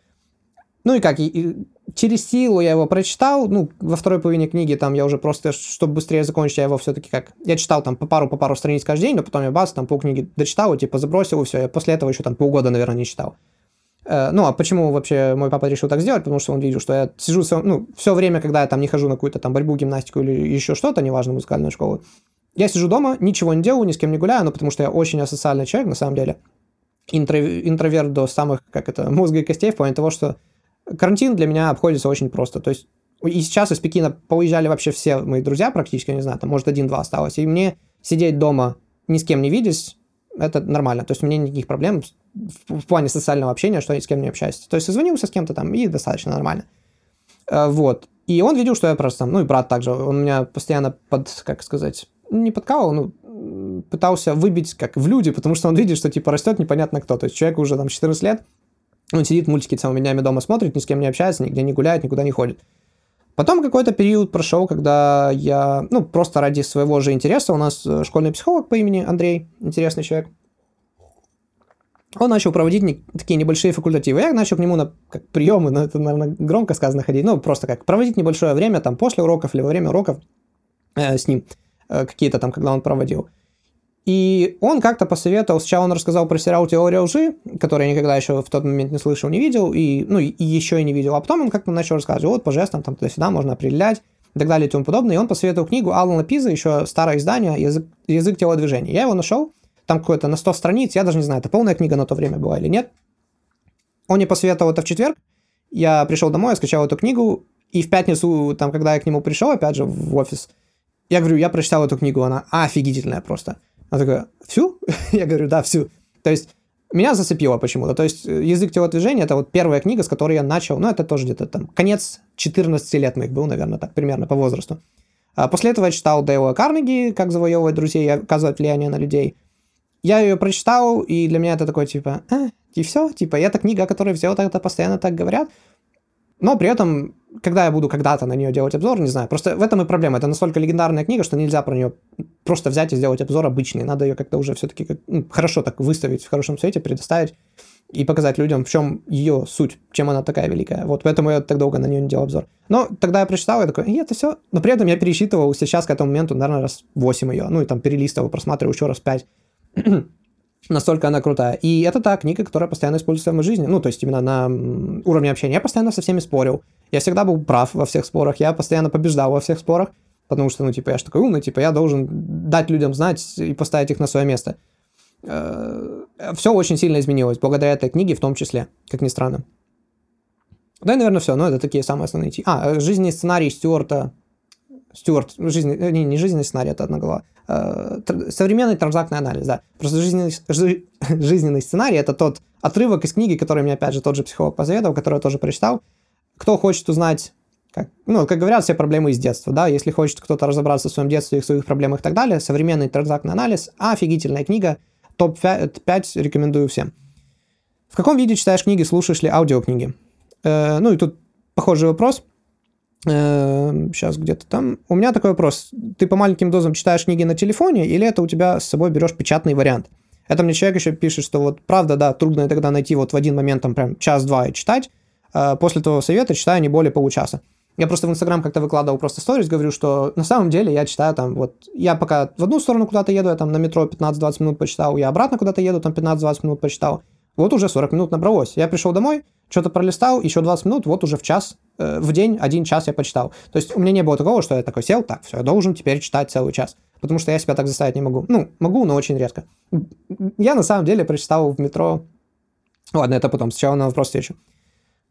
Ну и как, и, и через силу я его прочитал, ну, во второй половине книги там я уже просто, чтобы быстрее закончить, я его все-таки как... Я читал там по пару, по пару страниц каждый день, но потом я бац, там полкниги дочитал, и, типа забросил, и все. Я после этого еще там полгода, наверное, не читал. Э, ну, а почему вообще мой папа решил так сделать? Потому что он видел, что я сижу, ну, все время, когда я там не хожу на какую-то там борьбу, гимнастику или еще что-то, неважно, музыкальную школу, я сижу дома, ничего не делаю, ни с кем не гуляю, ну, потому что я очень асоциальный человек, на самом деле. Интро, интроверт до самых, как это, мозга и костей, в плане того, что карантин для меня обходится очень просто. То есть и сейчас из Пекина поуезжали вообще все мои друзья практически, не знаю, там, может, один-два осталось. И мне сидеть дома, ни с кем не видясь, это нормально. То есть у меня никаких проблем в, в плане социального общения, что я с кем не общаюсь. То есть созвонился с кем-то там, и достаточно нормально. Э, вот. И он видел, что я просто там, ну и брат также, он меня постоянно под, как сказать, не подкалывал, ну, пытался выбить как в люди, потому что он видит, что типа растет непонятно кто. То есть человеку уже там 14 лет, он сидит, мультики целыми днями дома смотрит, ни с кем не общается, нигде не гуляет, никуда не ходит. Потом какой-то период прошел, когда я, ну, просто ради своего же интереса, у нас э, школьный психолог по имени Андрей, интересный человек, он начал проводить не, такие небольшие факультативы. Я начал к нему на как, приемы, но это, наверное, громко сказано ходить, ну, просто как проводить небольшое время там после уроков или во время уроков э, с ним, э, какие-то там, когда он проводил. И он как-то посоветовал, сначала он рассказал про сериал «Теория лжи», который я никогда еще в тот момент не слышал, не видел, и, ну, и еще и не видел, а потом он как-то начал рассказывать, вот по жестам там туда-сюда можно определять, и так далее и тому подобное, и он посоветовал книгу Алана Пиза, еще старое издание «Язык, язык телодвижения». Я его нашел, там какое-то на 100 страниц, я даже не знаю, это полная книга на то время была или нет. Он мне посоветовал это в четверг, я пришел домой, я скачал эту книгу, и в пятницу, там, когда я к нему пришел, опять же, в офис, я говорю, я прочитал эту книгу, она офигительная просто. Она такая, всю? Я говорю, да, всю. То есть меня зацепило почему-то. То есть э, язык телодвижения это вот первая книга, с которой я начал, ну это тоже где-то там конец 14 лет моих был, наверное, так примерно по возрасту. А после этого я читал Дейла Карнеги, как завоевывать друзей и оказывать влияние на людей. Я ее прочитал, и для меня это такое, типа, а, и все, типа, это книга, о которой все вот постоянно так говорят. Но при этом, когда я буду когда-то на нее делать обзор, не знаю, просто в этом и проблема. Это настолько легендарная книга, что нельзя про нее просто взять и сделать обзор обычный. Надо ее как-то уже все-таки как, ну, хорошо так выставить в хорошем свете, предоставить и показать людям, в чем ее суть, чем она такая великая. Вот поэтому я так долго на нее не делал обзор. Но тогда я прочитал, я такой, и это все. Но при этом я пересчитывал сейчас к этому моменту, наверное, раз 8 ее. Ну и там перелистывал, просматривал еще раз 5. Настолько она крутая. И это та книга, которая постоянно используется в моей жизни. Ну, то есть именно на уровне общения. Я постоянно со всеми спорил. Я всегда был прав во всех спорах. Я постоянно побеждал во всех спорах. Потому что, ну, типа, я же такой умный, типа, я должен дать людям знать и поставить их на свое место. Э, все очень сильно изменилось, благодаря этой книге в том числе, как ни странно. Да и, наверное, все. Но это такие самые основные... А, жизненный сценарий Стюарта Стюарт, ну, жизнь, э, не, не жизненный сценарий, это одна глава. Э, современный транзактный анализ, да. Просто жизненный, жи, жизненный сценарий это тот отрывок из книги, который мне, опять же, тот же психолог посоветовал, который я тоже прочитал. Кто хочет узнать, как, ну, как говорят, все проблемы из детства, да, если хочет кто-то разобраться в своем детстве, в своих проблемах и так далее, современный транзактный анализ, офигительная книга, топ-5 рекомендую всем. В каком виде читаешь книги, слушаешь ли аудиокниги? Э, ну и тут похожий вопрос – сейчас эм, где-то там. У меня такой вопрос. Ты по маленьким дозам читаешь книги на телефоне или это у тебя с собой берешь печатный вариант? Это мне человек еще пишет, что вот правда, да, трудно тогда найти вот в один момент там прям час-два и читать. Э, после того совета читаю не более получаса. Я просто в Инстаграм как-то выкладывал просто сторис, говорю, что на самом деле я читаю там вот... Я пока в одну сторону куда-то еду, я там на метро 15-20 минут почитал, я обратно куда-то еду, там 15-20 минут почитал. Вот уже 40 минут набралось. Я пришел домой, что-то пролистал, еще 20 минут, вот уже в час, э, в день один час я почитал. То есть у меня не было такого, что я такой сел, так, все, я должен теперь читать целый час. Потому что я себя так заставить не могу. Ну, могу, но очень редко. Я на самом деле прочитал в метро... Ладно, это потом, сначала на вопрос отвечу.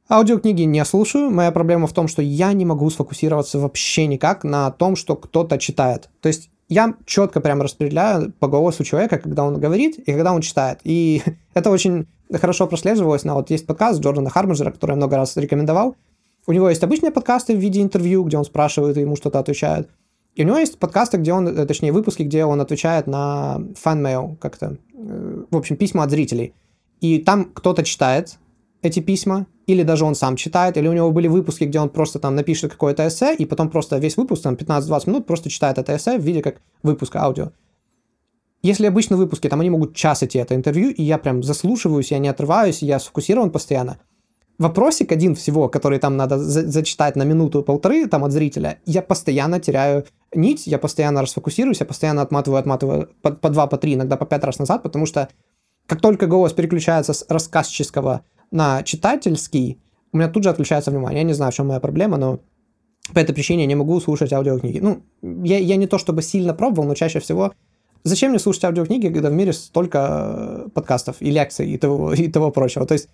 Аудиокниги не слушаю. Моя проблема в том, что я не могу сфокусироваться вообще никак на том, что кто-то читает. То есть я четко прям распределяю по голосу человека, когда он говорит и когда он читает. И это очень хорошо прослеживалось. На вот есть подкаст Джордана Хармоджера, который я много раз рекомендовал. У него есть обычные подкасты в виде интервью, где он спрашивает и ему что-то отвечает. И у него есть подкасты, где он, э, точнее, выпуски, где он отвечает на fan-mail как-то. Э, в общем, письма от зрителей. И там кто-то читает эти письма, или даже он сам читает, или у него были выпуски, где он просто там напишет какое-то эссе, и потом просто весь выпуск, там 15-20 минут, просто читает это эссе в виде как выпуска аудио. Если обычно выпуски, там они могут час идти это интервью, и я прям заслушиваюсь, я не отрываюсь, я сфокусирован постоянно. Вопросик один всего, который там надо за- зачитать на минуту-полторы там от зрителя, я постоянно теряю нить, я постоянно расфокусируюсь, я постоянно отматываю, отматываю по, по два, по три, иногда по пять раз назад, потому что как только голос переключается с рассказческого на читательский, у меня тут же отключается внимание. Я не знаю, в чем моя проблема, но по этой причине я не могу слушать аудиокниги. Ну, я, я не то чтобы сильно пробовал, но чаще всего зачем мне слушать аудиокниги, когда в мире столько э, подкастов и лекций и того, и того прочего. То есть,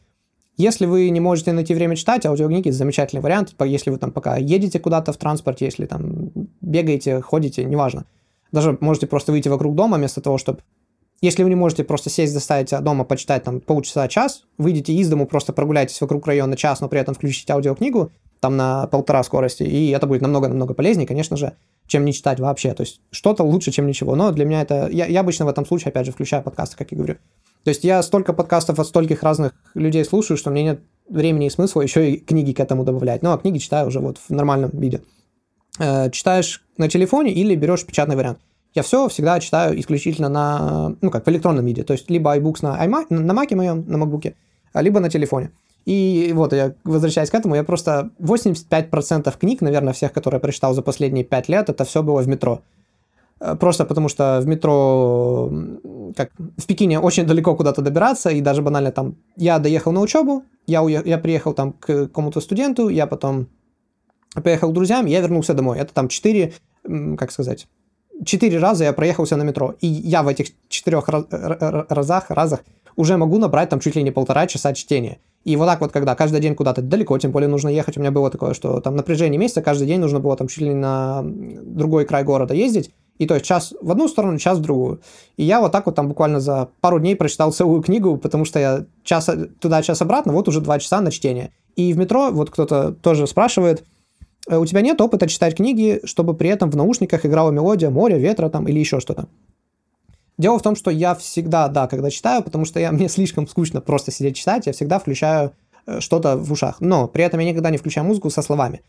если вы не можете найти время читать, аудиокниги – замечательный вариант, если вы там пока едете куда-то в транспорте, если там бегаете, ходите, неважно. Даже можете просто выйти вокруг дома вместо того, чтобы если вы не можете просто сесть, заставить себя дома, почитать там полчаса-час, выйдите из дому, просто прогуляйтесь вокруг района час, но при этом включите аудиокнигу там на полтора скорости, и это будет намного-намного полезнее, конечно же, чем не читать вообще. То есть что-то лучше, чем ничего. Но для меня это... Я, я обычно в этом случае, опять же, включаю подкасты, как я говорю. То есть я столько подкастов от стольких разных людей слушаю, что мне нет времени и смысла еще и книги к этому добавлять. Ну, а книги читаю уже вот в нормальном виде. Э, читаешь на телефоне или берешь печатный вариант я все всегда читаю исключительно на, ну, как в электронном виде, то есть либо iBooks на, iMac, на Mac моем, на MacBook, либо на телефоне. И вот, я возвращаясь к этому, я просто 85% книг, наверное, всех, которые я прочитал за последние 5 лет, это все было в метро. Э, просто потому что в метро, как в Пекине, очень далеко куда-то добираться, и даже банально там, я доехал на учебу, я, уех... я приехал там к какому-то студенту, я потом поехал к друзьям, я вернулся домой. Это там 4, как сказать, четыре раза я проехался на метро, и я в этих четырех разах, разах уже могу набрать там чуть ли не полтора часа чтения. И вот так вот, когда каждый день куда-то далеко, тем более нужно ехать, у меня было такое, что там напряжение месяца, каждый день нужно было там чуть ли не на другой край города ездить, и то есть час в одну сторону, час в другую. И я вот так вот там буквально за пару дней прочитал целую книгу, потому что я час туда, час обратно, вот уже два часа на чтение. И в метро, вот кто-то тоже спрашивает, у тебя нет опыта читать книги, чтобы при этом в наушниках играла мелодия моря, ветра там или еще что-то. Дело в том, что я всегда, да, когда читаю, потому что я, мне слишком скучно просто сидеть читать, я всегда включаю э, что-то в ушах. Но при этом я никогда не включаю музыку со словами.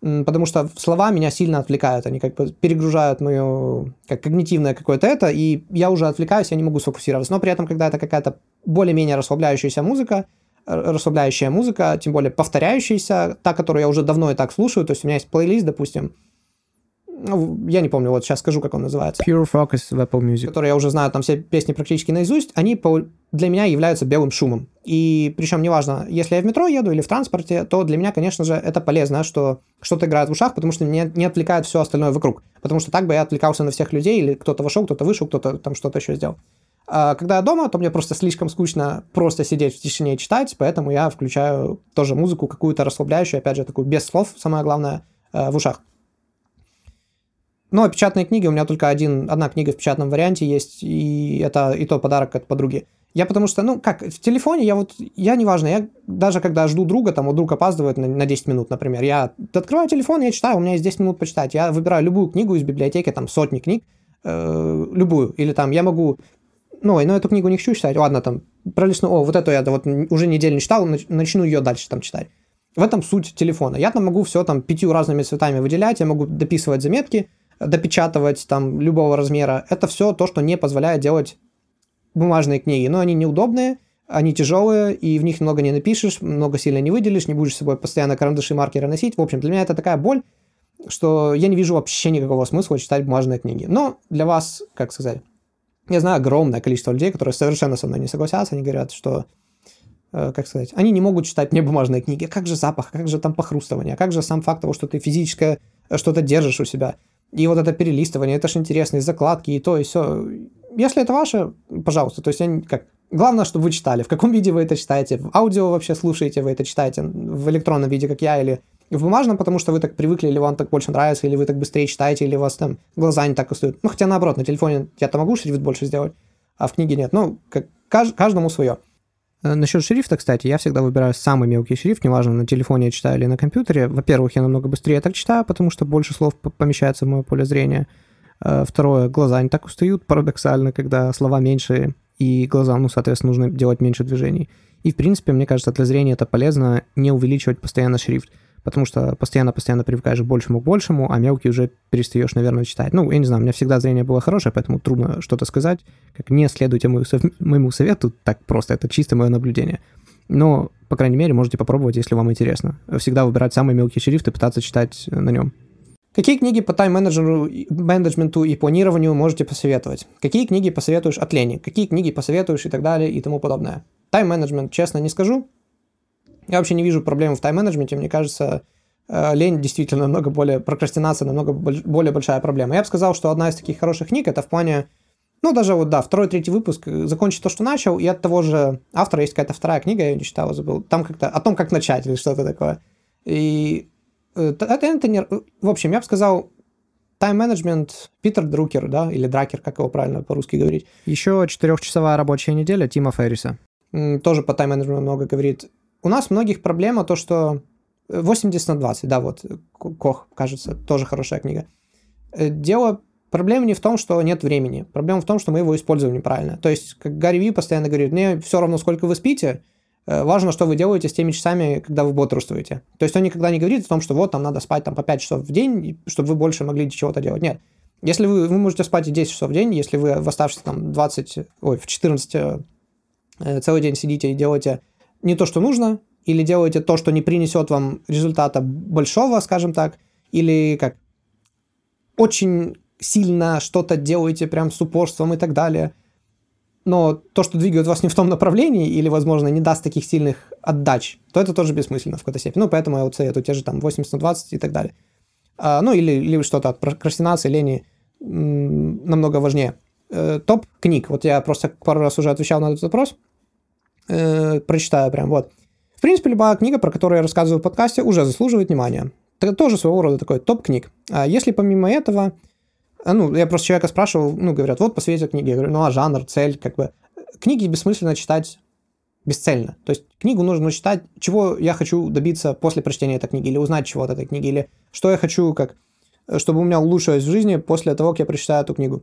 Потому что слова меня сильно отвлекают, они как бы перегружают мое как когнитивное какое-то это, и я уже отвлекаюсь, я не могу сфокусироваться. Но при этом, когда это какая-то более-менее расслабляющаяся музыка, расслабляющая музыка, тем более повторяющаяся, та, которую я уже давно и так слушаю. То есть у меня есть плейлист, допустим, ну, я не помню, вот сейчас скажу, как он называется. Pure Focus в Apple Music. Который я уже знаю, там все песни практически наизусть, они по, для меня являются белым шумом. И причем неважно, если я в метро еду или в транспорте, то для меня, конечно же, это полезно, что что-то играет в ушах, потому что меня не отвлекает все остальное вокруг. Потому что так бы я отвлекался на всех людей, или кто-то вошел, кто-то вышел, кто-то там что-то еще сделал. А когда я дома, то мне просто слишком скучно просто сидеть в тишине и читать, поэтому я включаю тоже музыку какую-то расслабляющую, опять же, такую без слов, самое главное, э, в ушах. Но печатные книги, у меня только один, одна книга в печатном варианте есть, и это и то подарок от подруги. Я потому что, ну, как, в телефоне я вот, я неважно, я даже когда жду друга, там, вот друг опаздывает на, на 10 минут, например, я открываю телефон, я читаю, у меня есть 10 минут почитать, я выбираю любую книгу из библиотеки, там, сотни книг, э, любую, или там я могу ну, но эту книгу не хочу читать, ладно, там, пролистну, о, вот эту я вот уже неделю не читал, начну ее дальше там читать. В этом суть телефона. Я там могу все там пятью разными цветами выделять, я могу дописывать заметки, допечатывать там любого размера. Это все то, что не позволяет делать бумажные книги. Но они неудобные, они тяжелые, и в них много не напишешь, много сильно не выделишь, не будешь с собой постоянно карандаши маркеры носить. В общем, для меня это такая боль, что я не вижу вообще никакого смысла читать бумажные книги. Но для вас, как сказать, я знаю огромное количество людей, которые совершенно со мной не согласятся, они говорят, что э, как сказать, они не могут читать мне бумажные книги. Как же запах, как же там похрустывание, как же сам факт того, что ты физическое э, что-то держишь у себя. И вот это перелистывание, это же интересно, и закладки, и то, и все. Если это ваше, пожалуйста. То есть я как Главное, чтобы вы читали. В каком виде вы это читаете? В аудио вообще слушаете, вы это читаете? В электронном виде, как я, или в бумажном, потому что вы так привыкли, или вам так больше нравится, или вы так быстрее читаете, или у вас там глаза не так устают. Ну, хотя наоборот, на телефоне я-то могу шрифт больше сделать, а в книге нет. Ну, как, каждому свое. Э, Насчет шрифта, кстати, я всегда выбираю самый мелкий шрифт, неважно, на телефоне я читаю или на компьютере. Во-первых, я намного быстрее так читаю, потому что больше слов помещается в мое поле зрения. Э, второе, глаза не так устают, парадоксально, когда слова меньше, и глазам, ну, соответственно, нужно делать меньше движений. И, в принципе, мне кажется, для зрения это полезно не увеличивать постоянно шрифт, потому что постоянно-постоянно привыкаешь к большему к большему, а мелкий уже перестаешь, наверное, читать. Ну, я не знаю, у меня всегда зрение было хорошее, поэтому трудно что-то сказать. Как не следуйте моему, моему совету, так просто, это чисто мое наблюдение. Но, по крайней мере, можете попробовать, если вам интересно. Всегда выбирать самый мелкий шрифт и пытаться читать на нем. Какие книги по тайм-менеджменту и планированию можете посоветовать? Какие книги посоветуешь от лени? Какие книги посоветуешь и так далее и тому подобное? Тайм-менеджмент, честно, не скажу. Я вообще не вижу проблем в тайм-менеджменте. Мне кажется, э, лень действительно намного более, прокрастинация намного более большая проблема. Я бы сказал, что одна из таких хороших книг это в плане, ну, даже вот, да, второй, третий выпуск, э, закончить то, что начал, и от того же автора есть какая-то вторая книга, я ее не читал, забыл, там как-то о том, как начать или что-то такое. И Э, это, не... В общем, я бы сказал, тайм-менеджмент Питер Друкер, да, или Дракер, как его правильно по-русски говорить. Еще четырехчасовая рабочая неделя Тима Ферриса. Тоже по тайм-менеджменту много говорит. У нас многих проблема то, что 80 на 20, да, вот, Кох, кажется, тоже хорошая книга. Э, дело, проблема не в том, что нет времени, проблема в том, что мы его используем неправильно. То есть, как Гарри Ви постоянно говорит, мне все равно, сколько вы спите, Э, важно, что вы делаете с теми часами, когда вы бодрствуете. То есть он никогда не говорит о том, что вот там надо спать там по 5 часов в день, чтобы вы больше могли чего-то делать. Нет. Если вы, вы можете спать и 10 часов в день, если вы в оставшиеся там 20, ой, в 14 э, целый день сидите и делаете не то, что нужно, или делаете то, что не принесет вам результата большого, скажем так, или как очень сильно что-то делаете прям с упорством и так далее, но то, что двигает вас не в том направлении или, возможно, не даст таких сильных отдач, то это тоже бессмысленно в какой-то степени. Ну, поэтому я вот советую те же там 80 на 20 и так далее. А, ну, или, или что-то от прокрастинации, лени намного важнее. Э, топ книг. Вот я просто пару раз уже отвечал на этот вопрос. Э, прочитаю прям, вот. В принципе, любая книга, про которую я рассказываю в подкасте, уже заслуживает внимания. Это тоже своего рода такой топ книг. А если помимо этого а, ну, я просто человека спрашивал, ну, говорят, вот посоветуй книги. Я говорю, ну, а жанр, цель, как бы. Книги бессмысленно читать бесцельно. То есть книгу нужно читать, чего я хочу добиться после прочтения этой книги, или узнать чего от этой книги, или что я хочу, как, чтобы у меня улучшилось в жизни после того, как я прочитаю эту книгу.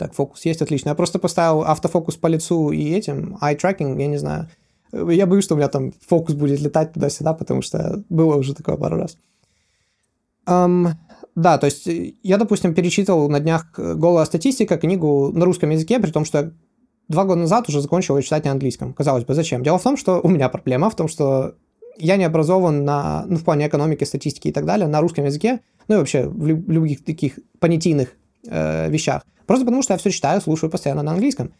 Так, фокус есть, отлично. Я просто поставил автофокус по лицу и этим, eye tracking, я не знаю. Я боюсь, что у меня там фокус будет летать туда-сюда, потому что было уже такое пару раз. Um, да, то есть э, я, допустим, перечитывал на днях э, «Голая статистика» книгу на русском языке, при том, что я два года назад уже закончил ее читать на английском. Казалось бы, зачем? Дело в том, что у меня проблема в том, что я не образован на, ну, в плане экономики, статистики и так далее на русском языке, ну и вообще в любых таких понятийных э, вещах. Просто потому, что я все читаю, слушаю постоянно на английском.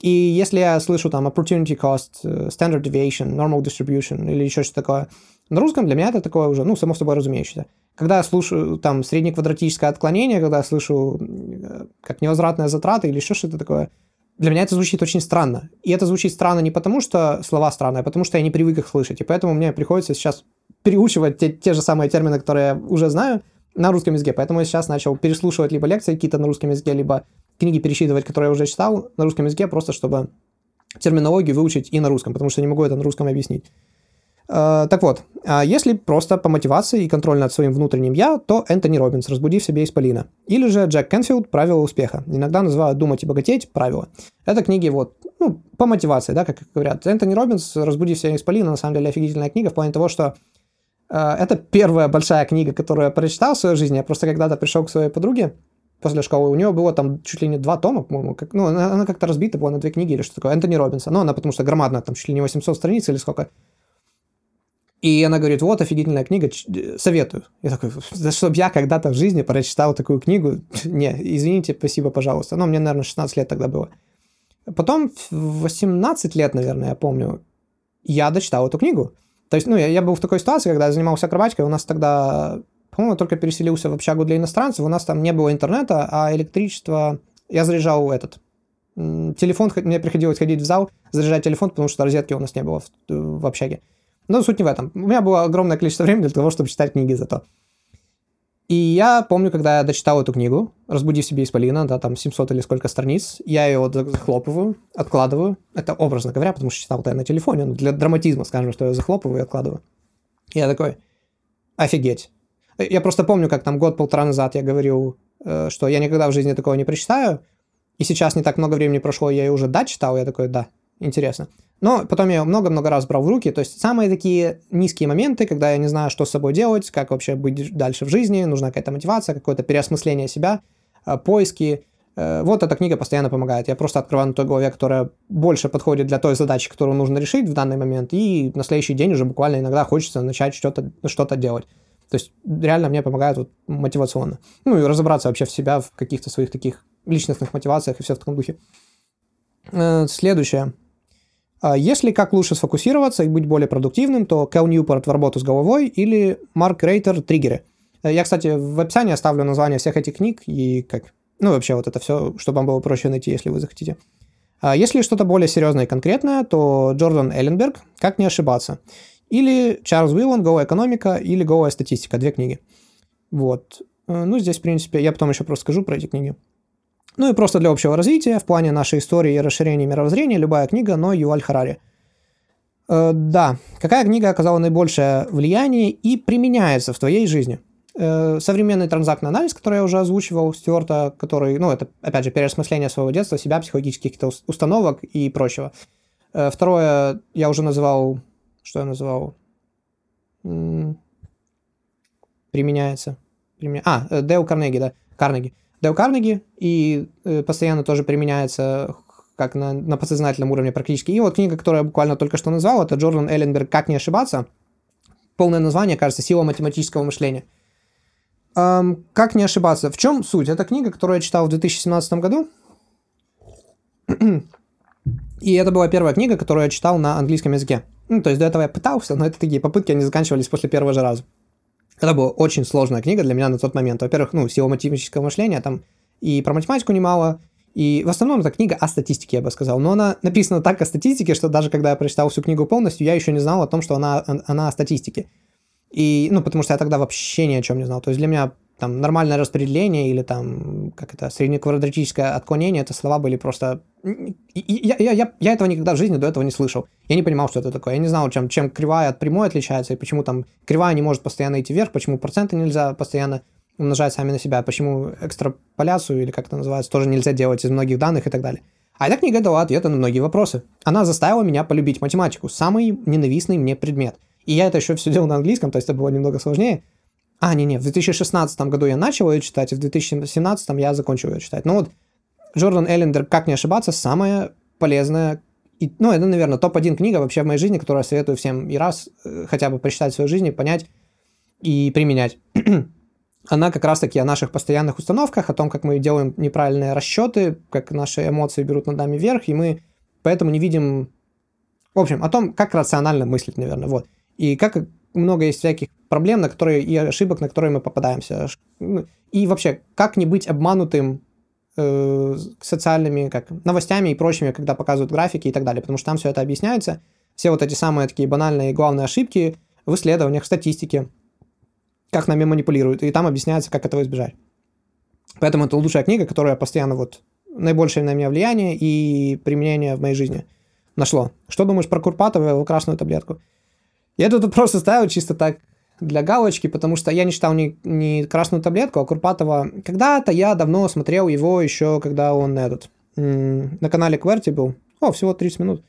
И если я слышу там opportunity cost, э, standard deviation, normal distribution или еще что-то такое, на русском для меня это такое уже, ну, само собой разумеющееся. Когда я слушаю там среднеквадратическое отклонение, когда я слышу э, как невозвратная затрата или еще что-то такое, для меня это звучит очень странно. И это звучит странно не потому, что слова странные, а потому что я не привык их слышать. И поэтому мне приходится сейчас переучивать те, те же самые термины, которые я уже знаю, на русском языке. Поэтому я сейчас начал переслушивать либо лекции какие-то на русском языке, либо книги пересчитывать, которые я уже читал на русском языке, просто чтобы терминологию выучить и на русском, потому что не могу это на русском объяснить. Э, так вот, а если просто по мотивации и контроль над своим внутренним «я», то Энтони Робинс «Разбуди в себе исполина». Или же Джек Кенфилд «Правила успеха». Иногда называют «Думать и богатеть» правила. Это книги вот, ну, по мотивации, да, как говорят. Энтони Робинс «Разбуди в себе исполина» на самом деле офигительная книга в плане того, что это первая большая книга, которую я прочитал в своей жизни. Я просто когда-то пришел к своей подруге после школы, у нее было там чуть ли не два тома, по-моему, как, ну, она, она как-то разбита была на две книги или что такое, Энтони Робинса, ну, она потому что громадная, там чуть ли не 800 страниц или сколько, и она говорит, вот, офигительная книга, советую. Я такой, да чтобы я когда-то в жизни прочитал такую книгу, не, извините, спасибо, пожалуйста. Ну, мне, наверное, 16 лет тогда было. Потом, в 18 лет, наверное, я помню, я дочитал эту книгу. То есть, ну, я, я был в такой ситуации, когда я занимался акробатикой, у нас тогда, по-моему, только переселился в общагу для иностранцев, у нас там не было интернета, а электричество... Я заряжал этот Телефон, мне приходилось ходить в зал, заряжать телефон, потому что розетки у нас не было в, в общаге. Но суть не в этом. У меня было огромное количество времени для того, чтобы читать книги зато. И я помню, когда я дочитал эту книгу, «Разбуди в себе исполина», да, там 700 или сколько страниц, я ее захлопываю, откладываю. Это образно говоря, потому что читал это на телефоне, но для драматизма, скажем, что я захлопываю и откладываю. И я такой, офигеть. Я просто помню, как там год-полтора назад я говорил, э, что я никогда в жизни такого не прочитаю, и сейчас не так много времени прошло, я ее уже да читал, я такой, да, интересно. Но потом я много-много раз брал в руки, то есть самые такие низкие моменты, когда я не знаю, что с собой делать, как вообще быть дальше в жизни, нужна какая-то мотивация, какое-то переосмысление себя, э, поиски. Э, вот эта книга постоянно помогает. Я просто открываю на той голове, которая больше подходит для той задачи, которую нужно решить в данный момент, и на следующий день уже буквально иногда хочется начать что-то что делать. То есть реально мне помогает вот мотивационно. Ну и разобраться вообще в себя, в каких-то своих таких личностных мотивациях и все в таком духе. Э, следующее. А если как лучше сфокусироваться и быть более продуктивным, то Кэл Ньюпорт в работу с головой или Марк Рейтер «Триггеры». Э, я, кстати, в описании оставлю название всех этих книг и как... Ну, вообще, вот это все, чтобы вам было проще найти, если вы захотите. А если что-то более серьезное и конкретное, то Джордан Элленберг «Как не ошибаться». Или Чарльз Уиллан «Голая экономика» или «Голая статистика». Две книги. Вот. Э, ну, здесь, в принципе, я потом еще просто скажу про эти книги. Ну и просто для общего развития, в плане нашей истории и расширения мировоззрения, любая книга, но Юваль Харари. Э, да, какая книга оказала наибольшее влияние и применяется в твоей жизни? Э, современный транзактный анализ, который я уже озвучивал, Стюарта, который, ну, это, опять же, переосмысление своего детства, себя, психологических каких-то установок и прочего. Э, второе, я уже называл, что я называл? М-м- применяется. Применя... А, э, Дейл Карнеги, да, Карнеги. Дейл Карнеги, и э, постоянно тоже применяется как на, на подсознательном уровне практически. И вот книга, которую я буквально только что назвал, это Джордан Элленберг «Как не ошибаться». Полное название, кажется, «Сила математического мышления». Эм, «Как не ошибаться». В чем суть? Это книга, которую я читал в 2017 году. И это была первая книга, которую я читал на английском языке. Ну, то есть до этого я пытался, но это такие попытки, они заканчивались после первого же раза. Это была очень сложная книга для меня на тот момент. Во-первых, ну, сила математического мышления, там и про математику немало, и в основном это книга о статистике, я бы сказал. Но она написана так о статистике, что даже когда я прочитал всю книгу полностью, я еще не знал о том, что она, она о статистике. И, ну, потому что я тогда вообще ни о чем не знал. То есть для меня там нормальное распределение или там, как это, среднеквадратическое отклонение, это слова были просто... Я, я, я, я этого никогда в жизни до этого не слышал. Я не понимал, что это такое. Я не знал, чем, чем кривая от прямой отличается, и почему там кривая не может постоянно идти вверх, почему проценты нельзя постоянно умножать сами на себя, почему экстраполяцию, или как это называется, тоже нельзя делать из многих данных и так далее. А эта книга дала ответы на многие вопросы. Она заставила меня полюбить математику, самый ненавистный мне предмет. И я это еще все делал на английском, то есть это было немного сложнее. А, не-не, в 2016 году я начал ее читать, и в 2017 я закончил ее читать. Ну вот, Джордан Эллендер, как не ошибаться, самая полезная, и, ну, это, наверное, топ-1 книга вообще в моей жизни, которую я советую всем и раз э, хотя бы прочитать в своей жизни, понять и применять. Она как раз-таки о наших постоянных установках, о том, как мы делаем неправильные расчеты, как наши эмоции берут над нами вверх, и мы поэтому не видим... В общем, о том, как рационально мыслить, наверное, вот. И как много есть всяких проблем, на которые и ошибок, на которые мы попадаемся. Ну, и вообще, как не быть обманутым э, социальными как, новостями и прочими, когда показывают графики и так далее, потому что там все это объясняется. Все вот эти самые такие банальные и главные ошибки в исследованиях, в статистике, как нами манипулируют, и там объясняется, как этого избежать. Поэтому это лучшая книга, которая постоянно вот наибольшее на меня влияние и применение в моей жизни нашло. Что думаешь про Курпатова и красную таблетку? Я тут просто ставил чисто так для галочки, потому что я не читал ни, ни «Красную таблетку», а Курпатова... Когда-то я давно смотрел его еще, когда он этот... На канале Кверти был. О, всего 30 минут.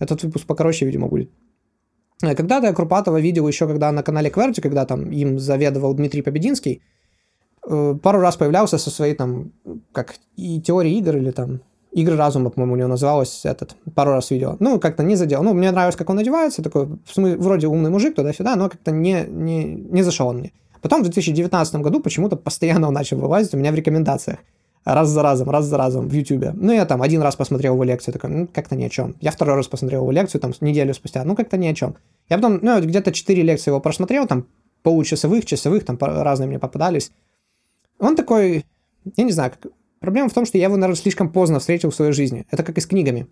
Этот выпуск покороче, видимо, будет. Э, когда-то я Курпатова видел еще, когда на канале Кверти, когда там им заведовал Дмитрий Побединский, э, пару раз появлялся со своей там, как и теорией игр или там Игры разума, по-моему, у него называлось этот, пару раз видео. Ну, как-то не задел. Ну, мне нравилось, как он одевается, такой, вроде умный мужик туда-сюда, но как-то не, не, не зашел он мне. Потом в 2019 году почему-то постоянно он начал вылазить у меня в рекомендациях. Раз за разом, раз за разом в YouTube. Ну, я там один раз посмотрел его лекцию, такой, ну, как-то ни о чем. Я второй раз посмотрел его лекцию, там, неделю спустя, ну, как-то ни о чем. Я потом, ну, где-то четыре лекции его просмотрел, там, получасовых, часовых, там, разные мне попадались. Он такой, я не знаю, как Проблема в том, что я его, наверное, слишком поздно встретил в своей жизни. Это как и с книгами.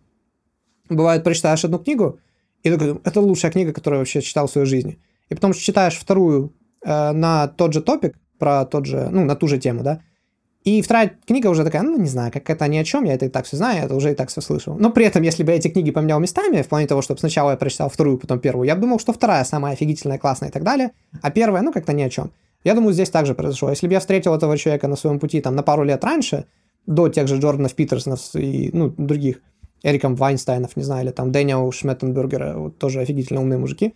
Бывает, прочитаешь одну книгу, и такой, это лучшая книга, которую я вообще читал в своей жизни. И потом читаешь вторую э, на тот же топик, про тот же, ну, на ту же тему, да, и вторая книга уже такая, ну, не знаю, как это ни о чем, я это и так все знаю, я это уже и так все слышал. Но при этом, если бы я эти книги поменял местами, в плане того, чтобы сначала я прочитал вторую, потом первую, я бы думал, что вторая самая офигительная, классная и так далее, а первая, ну, как-то ни о чем. Я думаю, здесь также произошло. Если бы я встретил этого человека на своем пути там на пару лет раньше, до тех же Джорданов Питерсонов и, ну, других, Эриком Вайнстайнов, не знаю, или там Дэниел Шметтенбергера, вот тоже офигительно умные мужики,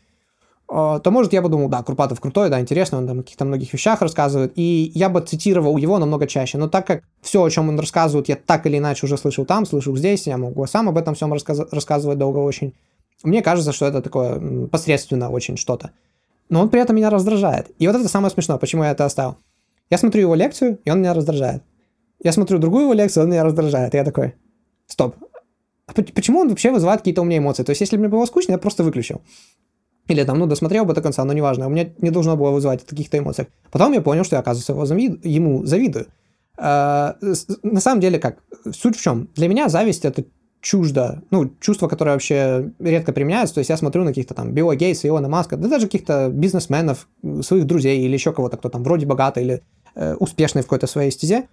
а, то, может, я бы думал, да, Курпатов крутой, да, интересно, он там о каких-то многих вещах рассказывает, и я бы цитировал его намного чаще. Но так как все, о чем он рассказывает, я так или иначе уже слышал там, слышал здесь, я могу сам об этом всем рассказ- рассказывать долго очень, мне кажется, что это такое посредственно очень что-то. Но он при этом меня раздражает. И вот это самое смешное, почему я это оставил. Я смотрю его лекцию, и он меня раздражает. Я смотрю другую его лекцию, он меня раздражает. И я такой, стоп, а почему он вообще вызывает какие-то у меня эмоции? То есть, если мне было скучно, я просто выключил. Или там, ну, досмотрел бы до конца, но неважно. У меня не должно было вызывать таких-то эмоций. Потом я понял, что я, оказывается, его завид... ему завидую. А, на самом деле, как? Суть в чем? Для меня зависть — это чуждо, ну, чувство, которое вообще редко применяется. То есть я смотрю на каких-то там Билла Гейтса, Илона Маска, да даже каких-то бизнесменов, своих друзей или еще кого-то, кто там вроде богатый или э, успешный в какой-то своей стезе.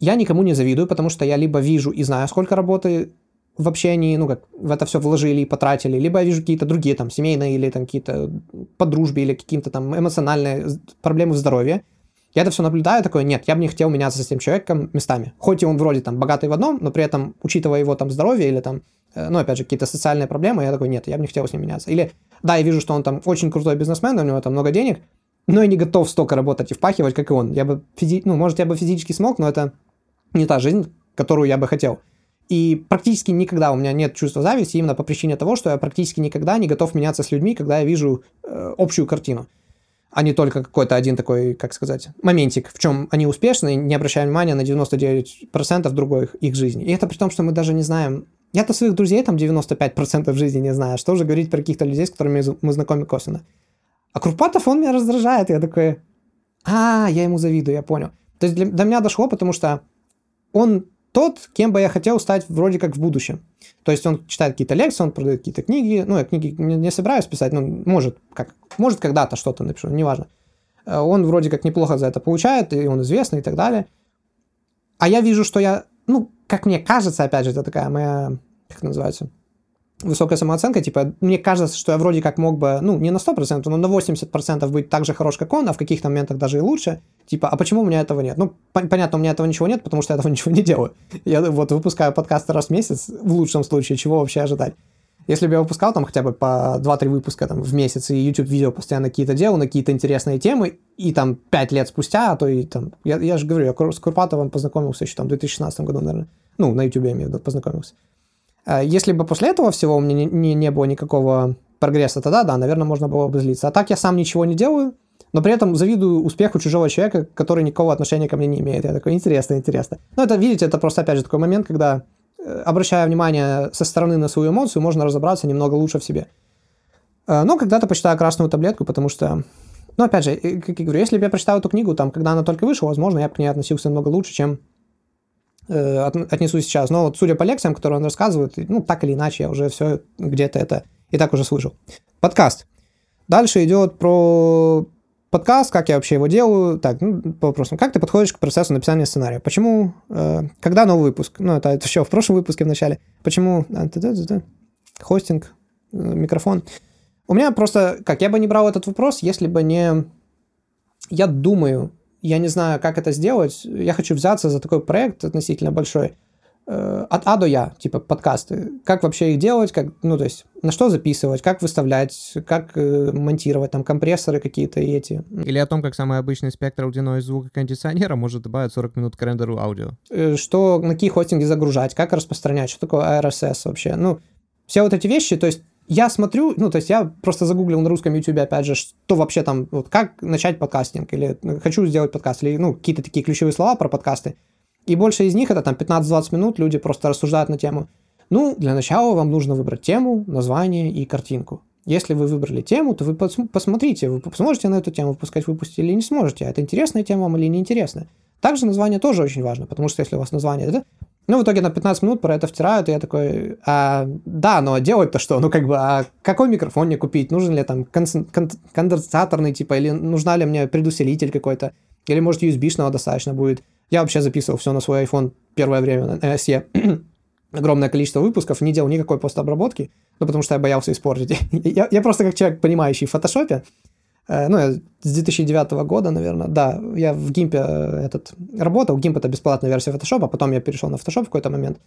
Я никому не завидую, потому что я либо вижу и знаю, сколько работы вообще они, ну, как в это все вложили и потратили, либо я вижу какие-то другие, там, семейные или там какие-то по дружбе или какие-то там эмоциональные проблемы в здоровье. Я это все наблюдаю, такой, нет, я бы не хотел меняться с этим человеком местами. Хоть и он вроде там богатый в одном, но при этом, учитывая его там здоровье или там, э, ну, опять же, какие-то социальные проблемы, я такой, нет, я бы не хотел с ним меняться. Или, да, я вижу, что он там очень крутой бизнесмен, у него там много денег, но я не готов столько работать и впахивать, как и он. Я бы, физи... ну, может, я бы физически смог, но это не та жизнь, которую я бы хотел. И практически никогда у меня нет чувства зависти именно по причине того, что я практически никогда не готов меняться с людьми, когда я вижу э, общую картину, а не только какой-то один такой, как сказать, моментик, в чем они успешны, не обращая внимания на 99% другой их жизни. И это при том, что мы даже не знаем... Я-то своих друзей там 95% жизни не знаю, что уже говорить про каких-то людей, с которыми мы знакомы косвенно. А Курпатов, он меня раздражает, я такой, а, я ему завидую, я понял. То есть для, до меня дошло, потому что он тот, кем бы я хотел стать вроде как в будущем. То есть он читает какие-то лекции, он продает какие-то книги. Ну, я книги не, не собираюсь писать, но может, как, может когда-то что-то напишу, неважно. Э, он вроде как неплохо за это получает, и он известный и так далее. А я вижу, что я, ну, как мне кажется, опять же, это такая моя, как называется, высокая самооценка, типа, мне кажется, что я вроде как мог бы, ну, не на 100%, но на 80% быть так же хорош, как он, а в каких-то моментах даже и лучше. Типа, а почему у меня этого нет? Ну, понятно, у меня этого ничего нет, потому что я этого ничего не делаю. Я вот выпускаю подкасты раз в месяц, в лучшем случае, чего вообще ожидать. Если бы я выпускал там хотя бы по 2-3 выпуска там, в месяц, и YouTube-видео постоянно какие-то делал на какие-то интересные темы, и там 5 лет спустя, а то и там... Я, я же говорю, я с Курпатовым познакомился еще там в 2016 году, наверное. Ну, на YouTube я имею познакомился. А если бы после этого всего у меня не, не, не было никакого прогресса, тогда да, наверное, можно было бы злиться. А так я сам ничего не делаю, но при этом завидую успеху чужого человека, который никакого отношения ко мне не имеет. Я такой, интересно, интересно. Ну, это, видите, это просто, опять же, такой момент, когда, э, обращая внимание со стороны на свою эмоцию, можно разобраться немного лучше в себе. Э, но когда-то почитаю красную таблетку, потому что, ну, опять же, как я говорю, если бы я прочитал эту книгу, там, когда она только вышла, возможно, я бы к ней относился намного лучше, чем э, отнесу сейчас. Но вот судя по лекциям, которые он рассказывает, ну, так или иначе, я уже все где-то это и так уже слышал. Подкаст. Дальше идет про подкаст, как я вообще его делаю. Так, ну, по вопросам. Как ты подходишь к процессу написания сценария? Почему? Э, когда новый выпуск? Ну, это, это еще в прошлом выпуске в начале. Почему? А, Хостинг, э, микрофон. У меня просто, как, я бы не брал этот вопрос, если бы не... Я думаю, я не знаю, как это сделать. Я хочу взяться за такой проект относительно большой – Э, от А до Я, типа подкасты. Как вообще их делать, как, ну, то есть, на что записывать, как выставлять, как э, монтировать, там, компрессоры какие-то и эти. Или о том, как самый обычный спектр аудионой звука кондиционера может добавить 40 минут к рендеру аудио. Э, что, на какие хостинги загружать, как распространять, что такое RSS вообще. Ну, все вот эти вещи, то есть, я смотрю, ну, то есть я просто загуглил на русском YouTube, опять же, что вообще там, вот как начать подкастинг, или хочу сделать подкаст, или, ну, какие-то такие ключевые слова про подкасты. И больше из них это там 15-20 минут, люди просто рассуждают на тему. Ну, для начала вам нужно выбрать тему, название и картинку. Если вы выбрали тему, то вы посмотрите, вы сможете на эту тему выпускать выпуск или не сможете. А это интересная тема вам или неинтересная. Также название тоже очень важно, потому что если у вас название это, ну, в итоге на 15 минут про это втирают, и я такой, а, да, но делать-то что? Ну, как бы, а какой микрофон мне купить? Нужен ли там конденсаторный, типа, или нужна ли мне предусилитель какой-то? Или, может, USB-шного достаточно будет? Я вообще записывал все на свой iPhone первое время на SE. огромное количество выпусков, не делал никакой постобработки, ну, потому что я боялся испортить. я, я просто как человек, понимающий в фотошопе, ну, я с 2009 года, наверное, да, я в Гимпе э, этот работал, Гимп это бесплатная версия фотошопа, потом я перешел на фотошоп в какой-то момент.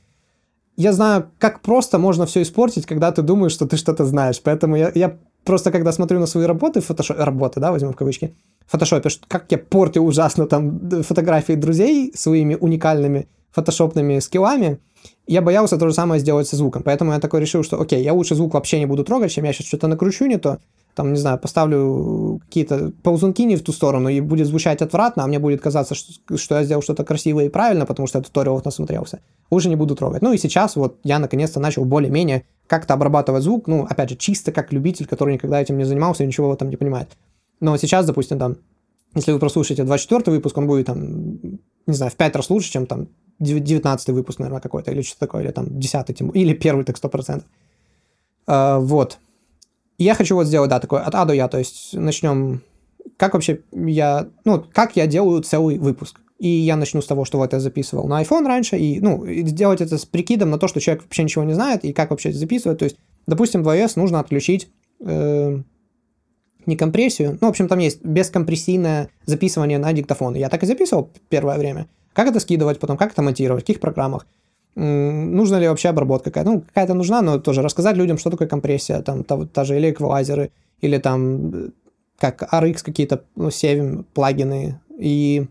Я знаю, как просто можно все испортить, когда ты думаешь, что ты что-то знаешь, поэтому я, я просто, когда смотрю на свои работы в фотошопе, работы, да, возьмем в кавычки, в фотошопе, как я портю ужасно там фотографии друзей своими уникальными фотошопными скиллами, я боялся то же самое сделать со звуком. Поэтому я такой решил, что окей, я лучше звук вообще не буду трогать, чем я сейчас что-то накручу не то, там, не знаю, поставлю какие-то ползунки не в ту сторону, и будет звучать отвратно, а мне будет казаться, что, что я сделал что-то красивое и правильно, потому что я туториалов насмотрелся. Лучше не буду трогать. Ну и сейчас вот я наконец-то начал более-менее как-то обрабатывать звук, ну, опять же, чисто как любитель, который никогда этим не занимался и ничего в этом не понимает. Но сейчас, допустим, там, если вы прослушаете 24 выпуск, он будет там, не знаю, в 5 раз лучше, чем там 19 выпуск, наверное, какой-то, или что-то такое, или там 10 тем, или первый, так 100%. А, вот. Я хочу вот сделать, да, такой от А до Я, то есть начнем, как вообще я, ну, как я делаю целый выпуск. И я начну с того, что вот я записывал на iPhone раньше, и, ну, сделать это с прикидом на то, что человек вообще ничего не знает, и как вообще записывать. То есть, допустим, в iOS нужно отключить э, не компрессию, ну, в общем, там есть бескомпрессийное записывание на диктофон. Я так и записывал первое время. Как это скидывать потом, как это монтировать, в каких программах, нужна ли вообще обработка какая-то. Ну, какая-то нужна, но тоже рассказать людям, что такое компрессия, там, та, та же или эквалайзеры, или там как RX какие-то, ну, 7 плагины. И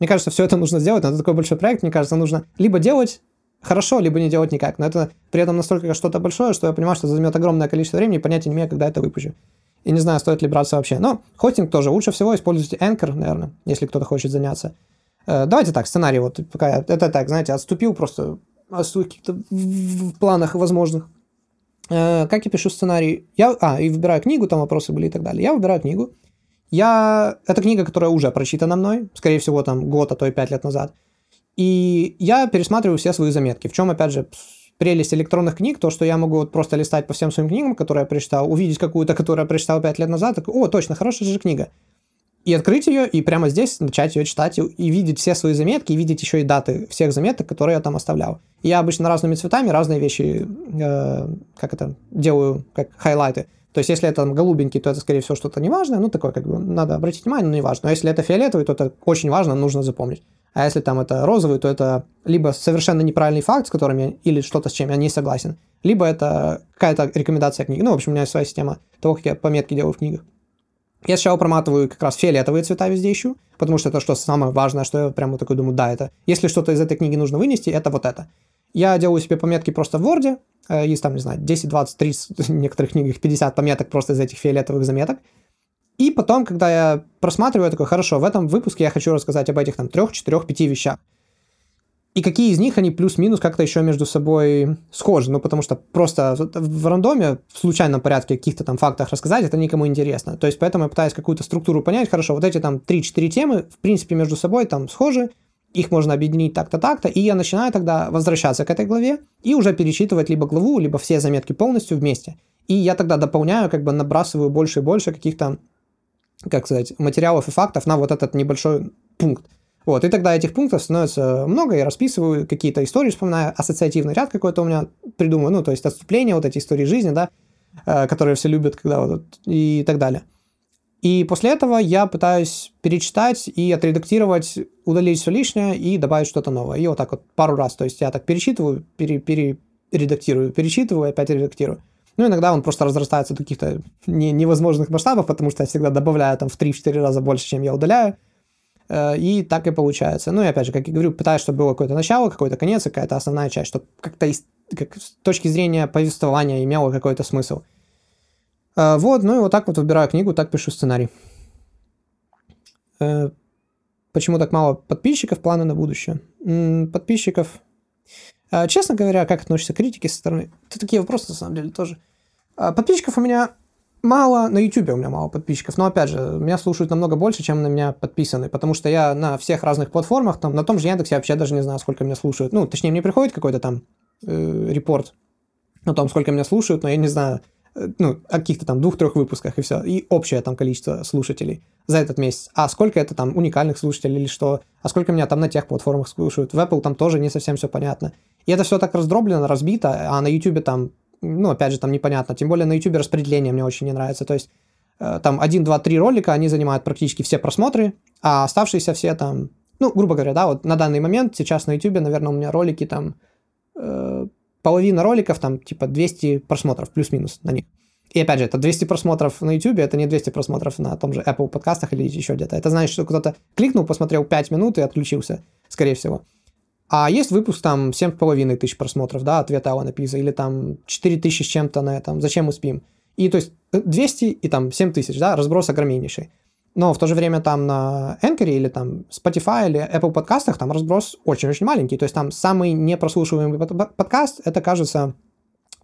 мне кажется, все это нужно сделать, но это такой большой проект, мне кажется, нужно либо делать хорошо, либо не делать никак. Но это при этом настолько что-то большое, что я понимаю, что займет огромное количество времени, и понятия не имею, когда это выпущу. И не знаю, стоит ли браться вообще. Но хостинг тоже. Лучше всего используйте Anchor, наверное, если кто-то хочет заняться. Э, давайте так, сценарий вот пока это так, знаете, отступил просто о своих каких-то планах возможных. Э, как я пишу сценарий? Я, а, и выбираю книгу, там вопросы были и так далее. Я выбираю книгу. Я... Это книга, которая уже прочитана мной, скорее всего, там год, а то и пять лет назад. И я пересматриваю все свои заметки. В чем, опять же, прелесть электронных книг, то, что я могу вот просто листать по всем своим книгам, которые я прочитал, увидеть какую-то, которую я прочитал пять лет назад, так, о, точно, хорошая же книга и открыть ее, и прямо здесь начать ее читать, и, и видеть все свои заметки, и видеть еще и даты всех заметок, которые я там оставлял. И я обычно разными цветами разные вещи, э, как это, делаю, как хайлайты. То есть, если это там голубенький, то это, скорее всего, что-то неважное, ну, такое, как бы, надо обратить внимание, но не важно. Но если это фиолетовый, то это очень важно, нужно запомнить. А если там это розовый, то это либо совершенно неправильный факт, с которым я, или что-то, с чем я не согласен, либо это какая-то рекомендация книги. Ну, в общем, у меня есть своя система того, как я пометки делаю в книгах. Я сначала проматываю как раз фиолетовые цвета везде ищу, потому что это что самое важное, что я прямо такой думаю, да, это, если что-то из этой книги нужно вынести, это вот это. Я делаю себе пометки просто в Word, э, есть там, не знаю, 10, 20, 30, в некоторых книгах 50 пометок просто из этих фиолетовых заметок. И потом, когда я просматриваю, я такой, хорошо, в этом выпуске я хочу рассказать об этих там трех, четырех, пяти вещах и какие из них они плюс-минус как-то еще между собой схожи. Ну, потому что просто в рандоме, в случайном порядке каких-то там фактах рассказать, это никому интересно. То есть, поэтому я пытаюсь какую-то структуру понять. Хорошо, вот эти там 3-4 темы, в принципе, между собой там схожи, их можно объединить так-то, так-то, и я начинаю тогда возвращаться к этой главе и уже перечитывать либо главу, либо все заметки полностью вместе. И я тогда дополняю, как бы набрасываю больше и больше каких-то, как сказать, материалов и фактов на вот этот небольшой пункт. Вот, и тогда этих пунктов становится много, я расписываю какие-то истории, вспоминаю, ассоциативный ряд какой-то у меня придумаю, ну, то есть отступления, вот эти истории жизни, да, э, которые все любят, когда вот, и так далее. И после этого я пытаюсь перечитать и отредактировать, удалить все лишнее и добавить что-то новое. И вот так вот пару раз. То есть я так перечитываю, пере, перередактирую, перечитываю, опять редактирую. Ну, иногда он просто разрастается до каких-то не, невозможных масштабов, потому что я всегда добавляю там в 3-4 раза больше, чем я удаляю. Э, и так и получается. Ну и опять же, как я говорю, пытаюсь, чтобы было какое-то начало, какой-то конец, какая-то основная часть, чтобы как-то из, как, с точки зрения повествования имело какой-то смысл. Э, вот, ну и вот так вот выбираю книгу, так пишу сценарий. Э, почему так мало подписчиков, планы на будущее? Подписчиков... Честно говоря, как относятся к критике со стороны? Это такие вопросы, на самом деле, тоже. Подписчиков у меня мало, на YouTube у меня мало подписчиков, но опять же, меня слушают намного больше, чем на меня подписаны, потому что я на всех разных платформах, там, на том же Яндексе я вообще даже не знаю, сколько меня слушают. Ну, точнее, мне приходит какой-то там э, репорт о том, сколько меня слушают, но я не знаю, э, ну, о каких-то там двух-трех выпусках и все, и общее там количество слушателей за этот месяц. А сколько это там уникальных слушателей или что? А сколько меня там на тех платформах слушают? В Apple там тоже не совсем все понятно. И это все так раздроблено, разбито, а на YouTube там ну, опять же, там непонятно. Тем более на YouTube распределение мне очень не нравится. То есть э, там 1, 2, 3 ролика, они занимают практически все просмотры, а оставшиеся все там, ну, грубо говоря, да, вот на данный момент сейчас на YouTube, наверное, у меня ролики там, э, половина роликов там типа 200 просмотров, плюс-минус на них. И опять же, это 200 просмотров на YouTube, это не 200 просмотров на том же Apple подкастах или еще где-то. Это значит, что кто-то кликнул, посмотрел 5 минут и отключился, скорее всего. А есть выпуск там 7,5 тысяч просмотров, да, ответ Алана Пиза, или там 4 тысячи с чем-то на этом, зачем мы спим. И то есть 200 и там 7 тысяч, да, разброс огромнейший. Но в то же время там на Anchor или там Spotify или Apple подкастах там разброс очень-очень маленький. То есть там самый непрослушиваемый подкаст, это, кажется,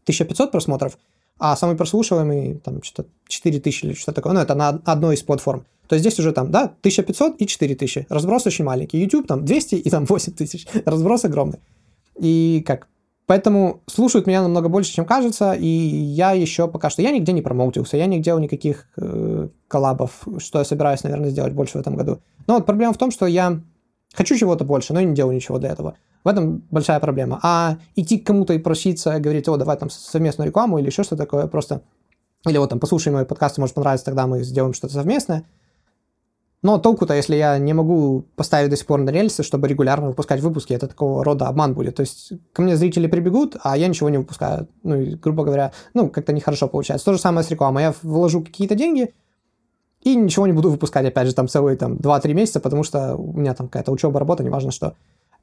1500 просмотров, а самый прослушиваемый там что-то 4000 или что-то такое. Ну, это на одной из платформ то здесь уже там, да, 1500 и 4000. Разброс очень маленький. YouTube там 200 и там 8000. Разброс огромный. И как? Поэтому слушают меня намного больше, чем кажется, и я еще пока что... Я нигде не промоутился, я не делал никаких э, коллабов, что я собираюсь, наверное, сделать больше в этом году. Но вот проблема в том, что я хочу чего-то больше, но я не делаю ничего для этого. В этом большая проблема. А идти к кому-то и проситься, говорить, о, давай там совместную рекламу или еще что-то такое, просто... Или вот там, послушай мой подкаст, может понравится, тогда мы сделаем что-то совместное – но толку-то, если я не могу поставить до сих пор на рельсы, чтобы регулярно выпускать выпуски, это такого рода обман будет. То есть ко мне зрители прибегут, а я ничего не выпускаю. Ну, и, грубо говоря, ну, как-то нехорошо получается. То же самое с рекламой. Я вложу какие-то деньги и ничего не буду выпускать, опять же, там целые там, 2-3 месяца, потому что у меня там какая-то учеба, работа, неважно что.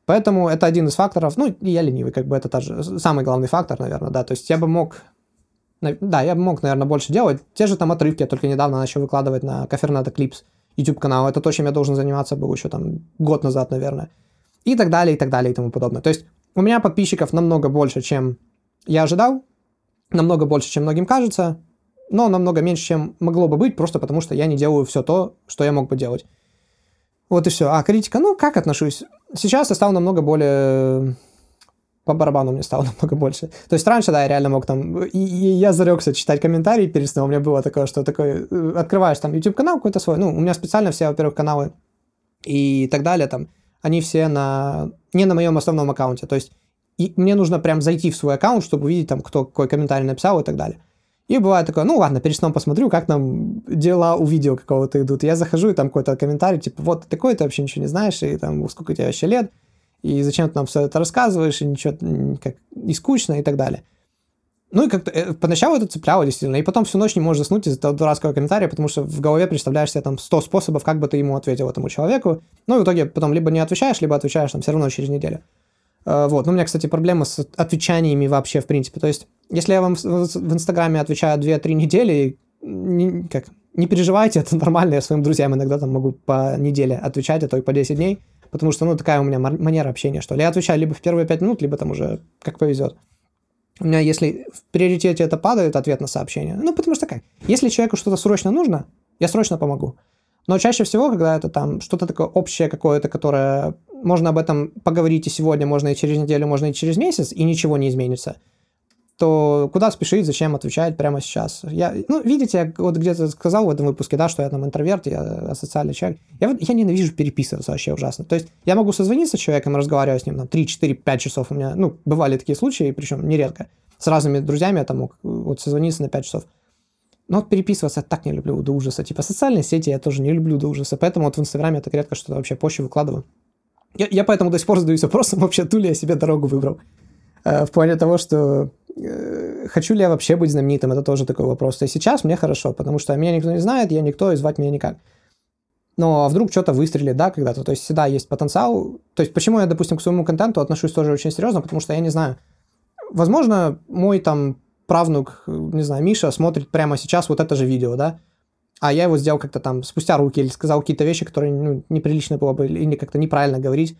Поэтому это один из факторов. Ну, и я ленивый, как бы это тоже самый главный фактор, наверное, да. То есть я бы мог да, я бы мог, наверное, больше делать. Те же там отрывки я только недавно начал выкладывать на Каферната Клипс. YouTube-канал. Это то, чем я должен заниматься был еще там год назад, наверное. И так далее, и так далее, и тому подобное. То есть у меня подписчиков намного больше, чем я ожидал, намного больше, чем многим кажется, но намного меньше, чем могло бы быть, просто потому что я не делаю все то, что я мог бы делать. Вот и все. А критика, ну, как отношусь? Сейчас я стал намного более по барабану мне стало намного больше. То есть раньше, да, я реально мог там... И, и я зарекся читать комментарии перед сном. У меня было такое, что такое... Э, открываешь там YouTube-канал какой-то свой. Ну, у меня специально все, во-первых, каналы и так далее там. Они все на... Не на моем основном аккаунте. То есть и мне нужно прям зайти в свой аккаунт, чтобы увидеть там, кто какой комментарий написал и так далее. И бывает такое, ну ладно, перед сном посмотрю, как там дела у видео какого-то идут. Я захожу, и там какой-то комментарий, типа, вот ты такой, ты вообще ничего не знаешь, и там, сколько тебе вообще лет и зачем ты нам все это рассказываешь, и ничего, как, и скучно, и так далее. Ну и как-то э, поначалу это цепляло действительно, и потом всю ночь не можешь заснуть из-за дурацкого комментария, потому что в голове представляешь себе там 100 способов, как бы ты ему ответил этому человеку. Ну и в итоге потом либо не отвечаешь, либо отвечаешь там все равно через неделю. Э, вот, ну у меня, кстати, проблема с отвечаниями вообще в принципе. То есть, если я вам в Инстаграме отвечаю 2-3 недели, не, как, не переживайте, это нормально, я своим друзьям иногда там могу по неделе отвечать, а то и по 10 дней потому что, ну, такая у меня манера общения, что ли. Я отвечаю либо в первые пять минут, либо там уже как повезет. У меня, если в приоритете это падает, ответ на сообщение, ну, потому что как? Если человеку что-то срочно нужно, я срочно помогу. Но чаще всего, когда это там что-то такое общее какое-то, которое можно об этом поговорить и сегодня, можно и через неделю, можно и через месяц, и ничего не изменится – то куда спешить, зачем отвечать прямо сейчас? Я, ну, видите, я вот где-то сказал в этом выпуске, да, что я там интроверт, я асоциальный человек. Я, вот, я ненавижу переписываться вообще ужасно. То есть я могу созвониться с человеком, разговаривать с ним там 3, 4, 5 часов. У меня, ну, бывали такие случаи, причем нередко. С разными друзьями я там мог вот созвониться на 5 часов. Но вот переписываться я так не люблю до ужаса. Типа социальные сети я тоже не люблю до ужаса. Поэтому вот в Инстаграме я так редко что-то вообще позже выкладываю. Я, я поэтому до сих пор задаюсь вопросом, вообще ту ли я себе дорогу выбрал. Э, в плане того, что э, хочу ли я вообще быть знаменитым, это тоже такой вопрос. И сейчас мне хорошо, потому что меня никто не знает, я никто, и звать меня никак. Но а вдруг что-то выстрелит, да, когда-то. То есть всегда есть потенциал. То есть почему я, допустим, к своему контенту отношусь тоже очень серьезно, потому что я не знаю. Возможно, мой там правнук, не знаю, Миша смотрит прямо сейчас вот это же видео, да, а я его сделал как-то там спустя руки или сказал какие-то вещи, которые ну, неприлично было бы или как-то неправильно говорить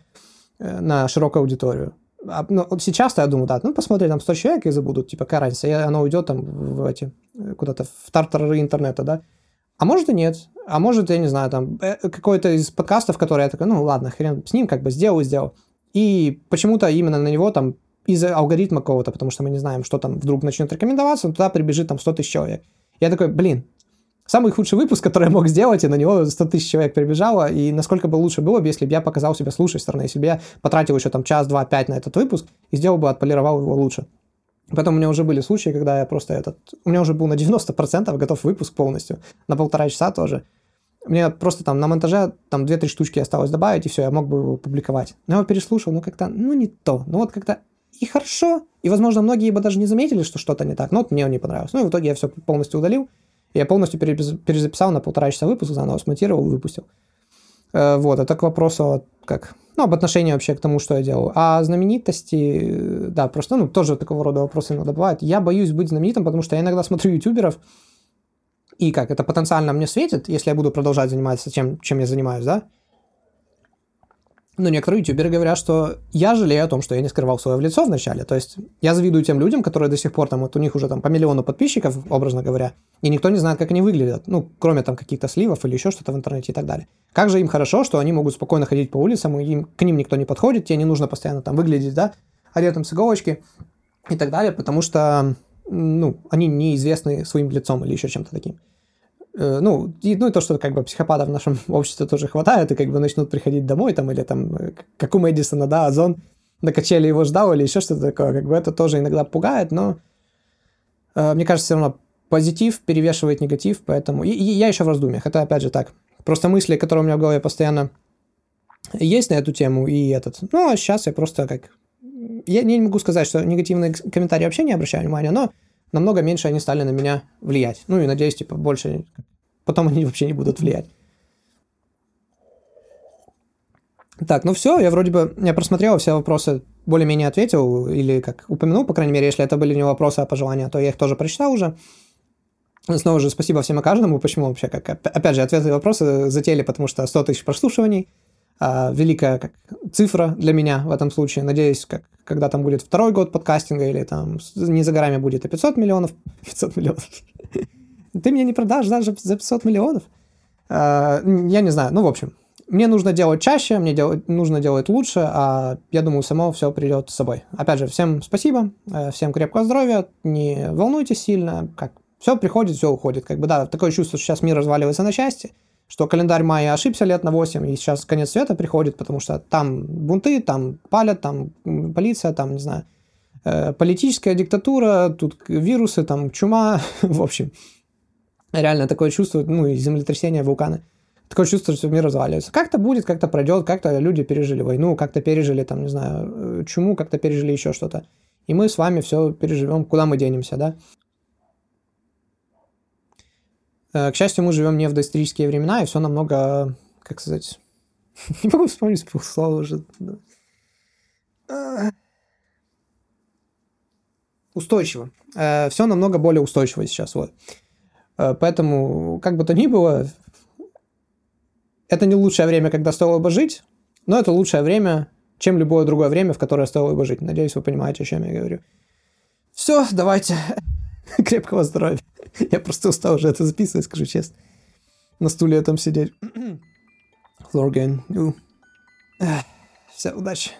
э, на широкую аудиторию а, ну, вот сейчас я думаю, да, ну, посмотри, там 100 человек и забудут, типа, какая разница, и оно уйдет там в эти, куда-то в тартары интернета, да. А может и нет. А может, я не знаю, там, э, какой-то из подкастов, который я такой, ну, ладно, хрен с ним, как бы сделал и сделал. И почему-то именно на него там из-за алгоритма какого-то, потому что мы не знаем, что там вдруг начнет рекомендоваться, туда прибежит там 100 тысяч человек. Я такой, блин, самый худший выпуск, который я мог сделать, и на него 100 тысяч человек прибежало, и насколько бы лучше было бы, если бы я показал себя с лучшей стороны, если бы я потратил еще там час, два, пять на этот выпуск и сделал бы, отполировал его лучше. Потом у меня уже были случаи, когда я просто этот... У меня уже был на 90% готов выпуск полностью, на полтора часа тоже. Мне просто там на монтаже там 2-3 штучки осталось добавить, и все, я мог бы его публиковать. Но я его переслушал, ну как-то, ну не то. Ну вот как-то и хорошо, и, возможно, многие бы даже не заметили, что что-то не так, но вот мне он не понравился. Ну и в итоге я все полностью удалил, я полностью перезаписал на полтора часа выпуск, заново смонтировал и выпустил. Э, вот, это к вопросу как, ну, об отношении вообще к тому, что я делаю. А знаменитости, да, просто, ну, тоже такого рода вопросы иногда бывают. Я боюсь быть знаменитым, потому что я иногда смотрю ютуберов, и как, это потенциально мне светит, если я буду продолжать заниматься тем, чем я занимаюсь, да? Но некоторые ютуберы говорят, что я жалею о том, что я не скрывал свое в лицо вначале. То есть я завидую тем людям, которые до сих пор там, вот у них уже там по миллиону подписчиков, образно говоря, и никто не знает, как они выглядят. Ну, кроме там каких-то сливов или еще что-то в интернете и так далее. Как же им хорошо, что они могут спокойно ходить по улицам, и им, к ним никто не подходит, тебе не нужно постоянно там выглядеть, да, одетым с иголочки и так далее, потому что, ну, они неизвестны своим лицом или еще чем-то таким. Э, ну, и, ну и то, что как бы психопатов в нашем обществе тоже хватает, и как бы начнут приходить домой там, или там, э, как у Мэдисона, да, Озон на качели его ждал, или еще что-то такое, как бы это тоже иногда пугает, но э, мне кажется, все равно позитив перевешивает негатив, поэтому... И, и я еще в раздумьях, это опять же так. Просто мысли, которые у меня в голове постоянно есть на эту тему, и этот... Ну, а сейчас я просто как... Я не могу сказать, что негативные комментарии вообще не обращаю внимания, но намного меньше они стали на меня влиять. Ну и надеюсь, типа, больше потом они вообще не будут влиять. Так, ну все, я вроде бы, я просмотрел все вопросы, более-менее ответил, или как упомянул, по крайней мере, если это были не вопросы, а пожелания, то я их тоже прочитал уже. Снова же спасибо всем и каждому, почему вообще, как, опять же, ответы и вопросы затеяли, потому что 100 тысяч прослушиваний, а, великая как, цифра для меня в этом случае. Надеюсь, как, когда там будет второй год подкастинга или там не за горами будет и 500 миллионов. 500 миллионов. Ты мне не продашь даже за 500 миллионов? А, я не знаю. Ну, в общем, мне нужно делать чаще, мне делать, нужно делать лучше, а я думаю, само все придет с собой. Опять же, всем спасибо, э, всем крепкого здоровья, не волнуйтесь сильно, как все приходит, все уходит. Как бы, да, такое чувство, что сейчас мир разваливается на части, что календарь майя ошибся лет на 8, и сейчас конец света приходит, потому что там бунты, там палят, там полиция, там, не знаю, э, политическая диктатура, тут вирусы, там чума, в общем. Реально такое чувство, ну и землетрясение, вулканы. Такое чувство, что мир разваливается. Как-то будет, как-то пройдет, как-то люди пережили войну, как-то пережили, там, не знаю, э, чуму, как-то пережили еще что-то. И мы с вами все переживем, куда мы денемся, да? Э, к счастью, мы живем не в доисторические времена, и все намного, как сказать, не могу вспомнить слово уже. Э, устойчиво. Все намного более устойчиво сейчас. Вот. Поэтому, как бы то ни было, это не лучшее время, когда стоило бы жить, но это лучшее время, чем любое другое время, в которое стоило бы жить. Надеюсь, вы понимаете, о чем я говорю. Все, давайте. Крепкого здоровья. Я просто устал уже это записывать, скажу честно. На стуле там сидеть. Флоргейн. Ну. Все, удачи.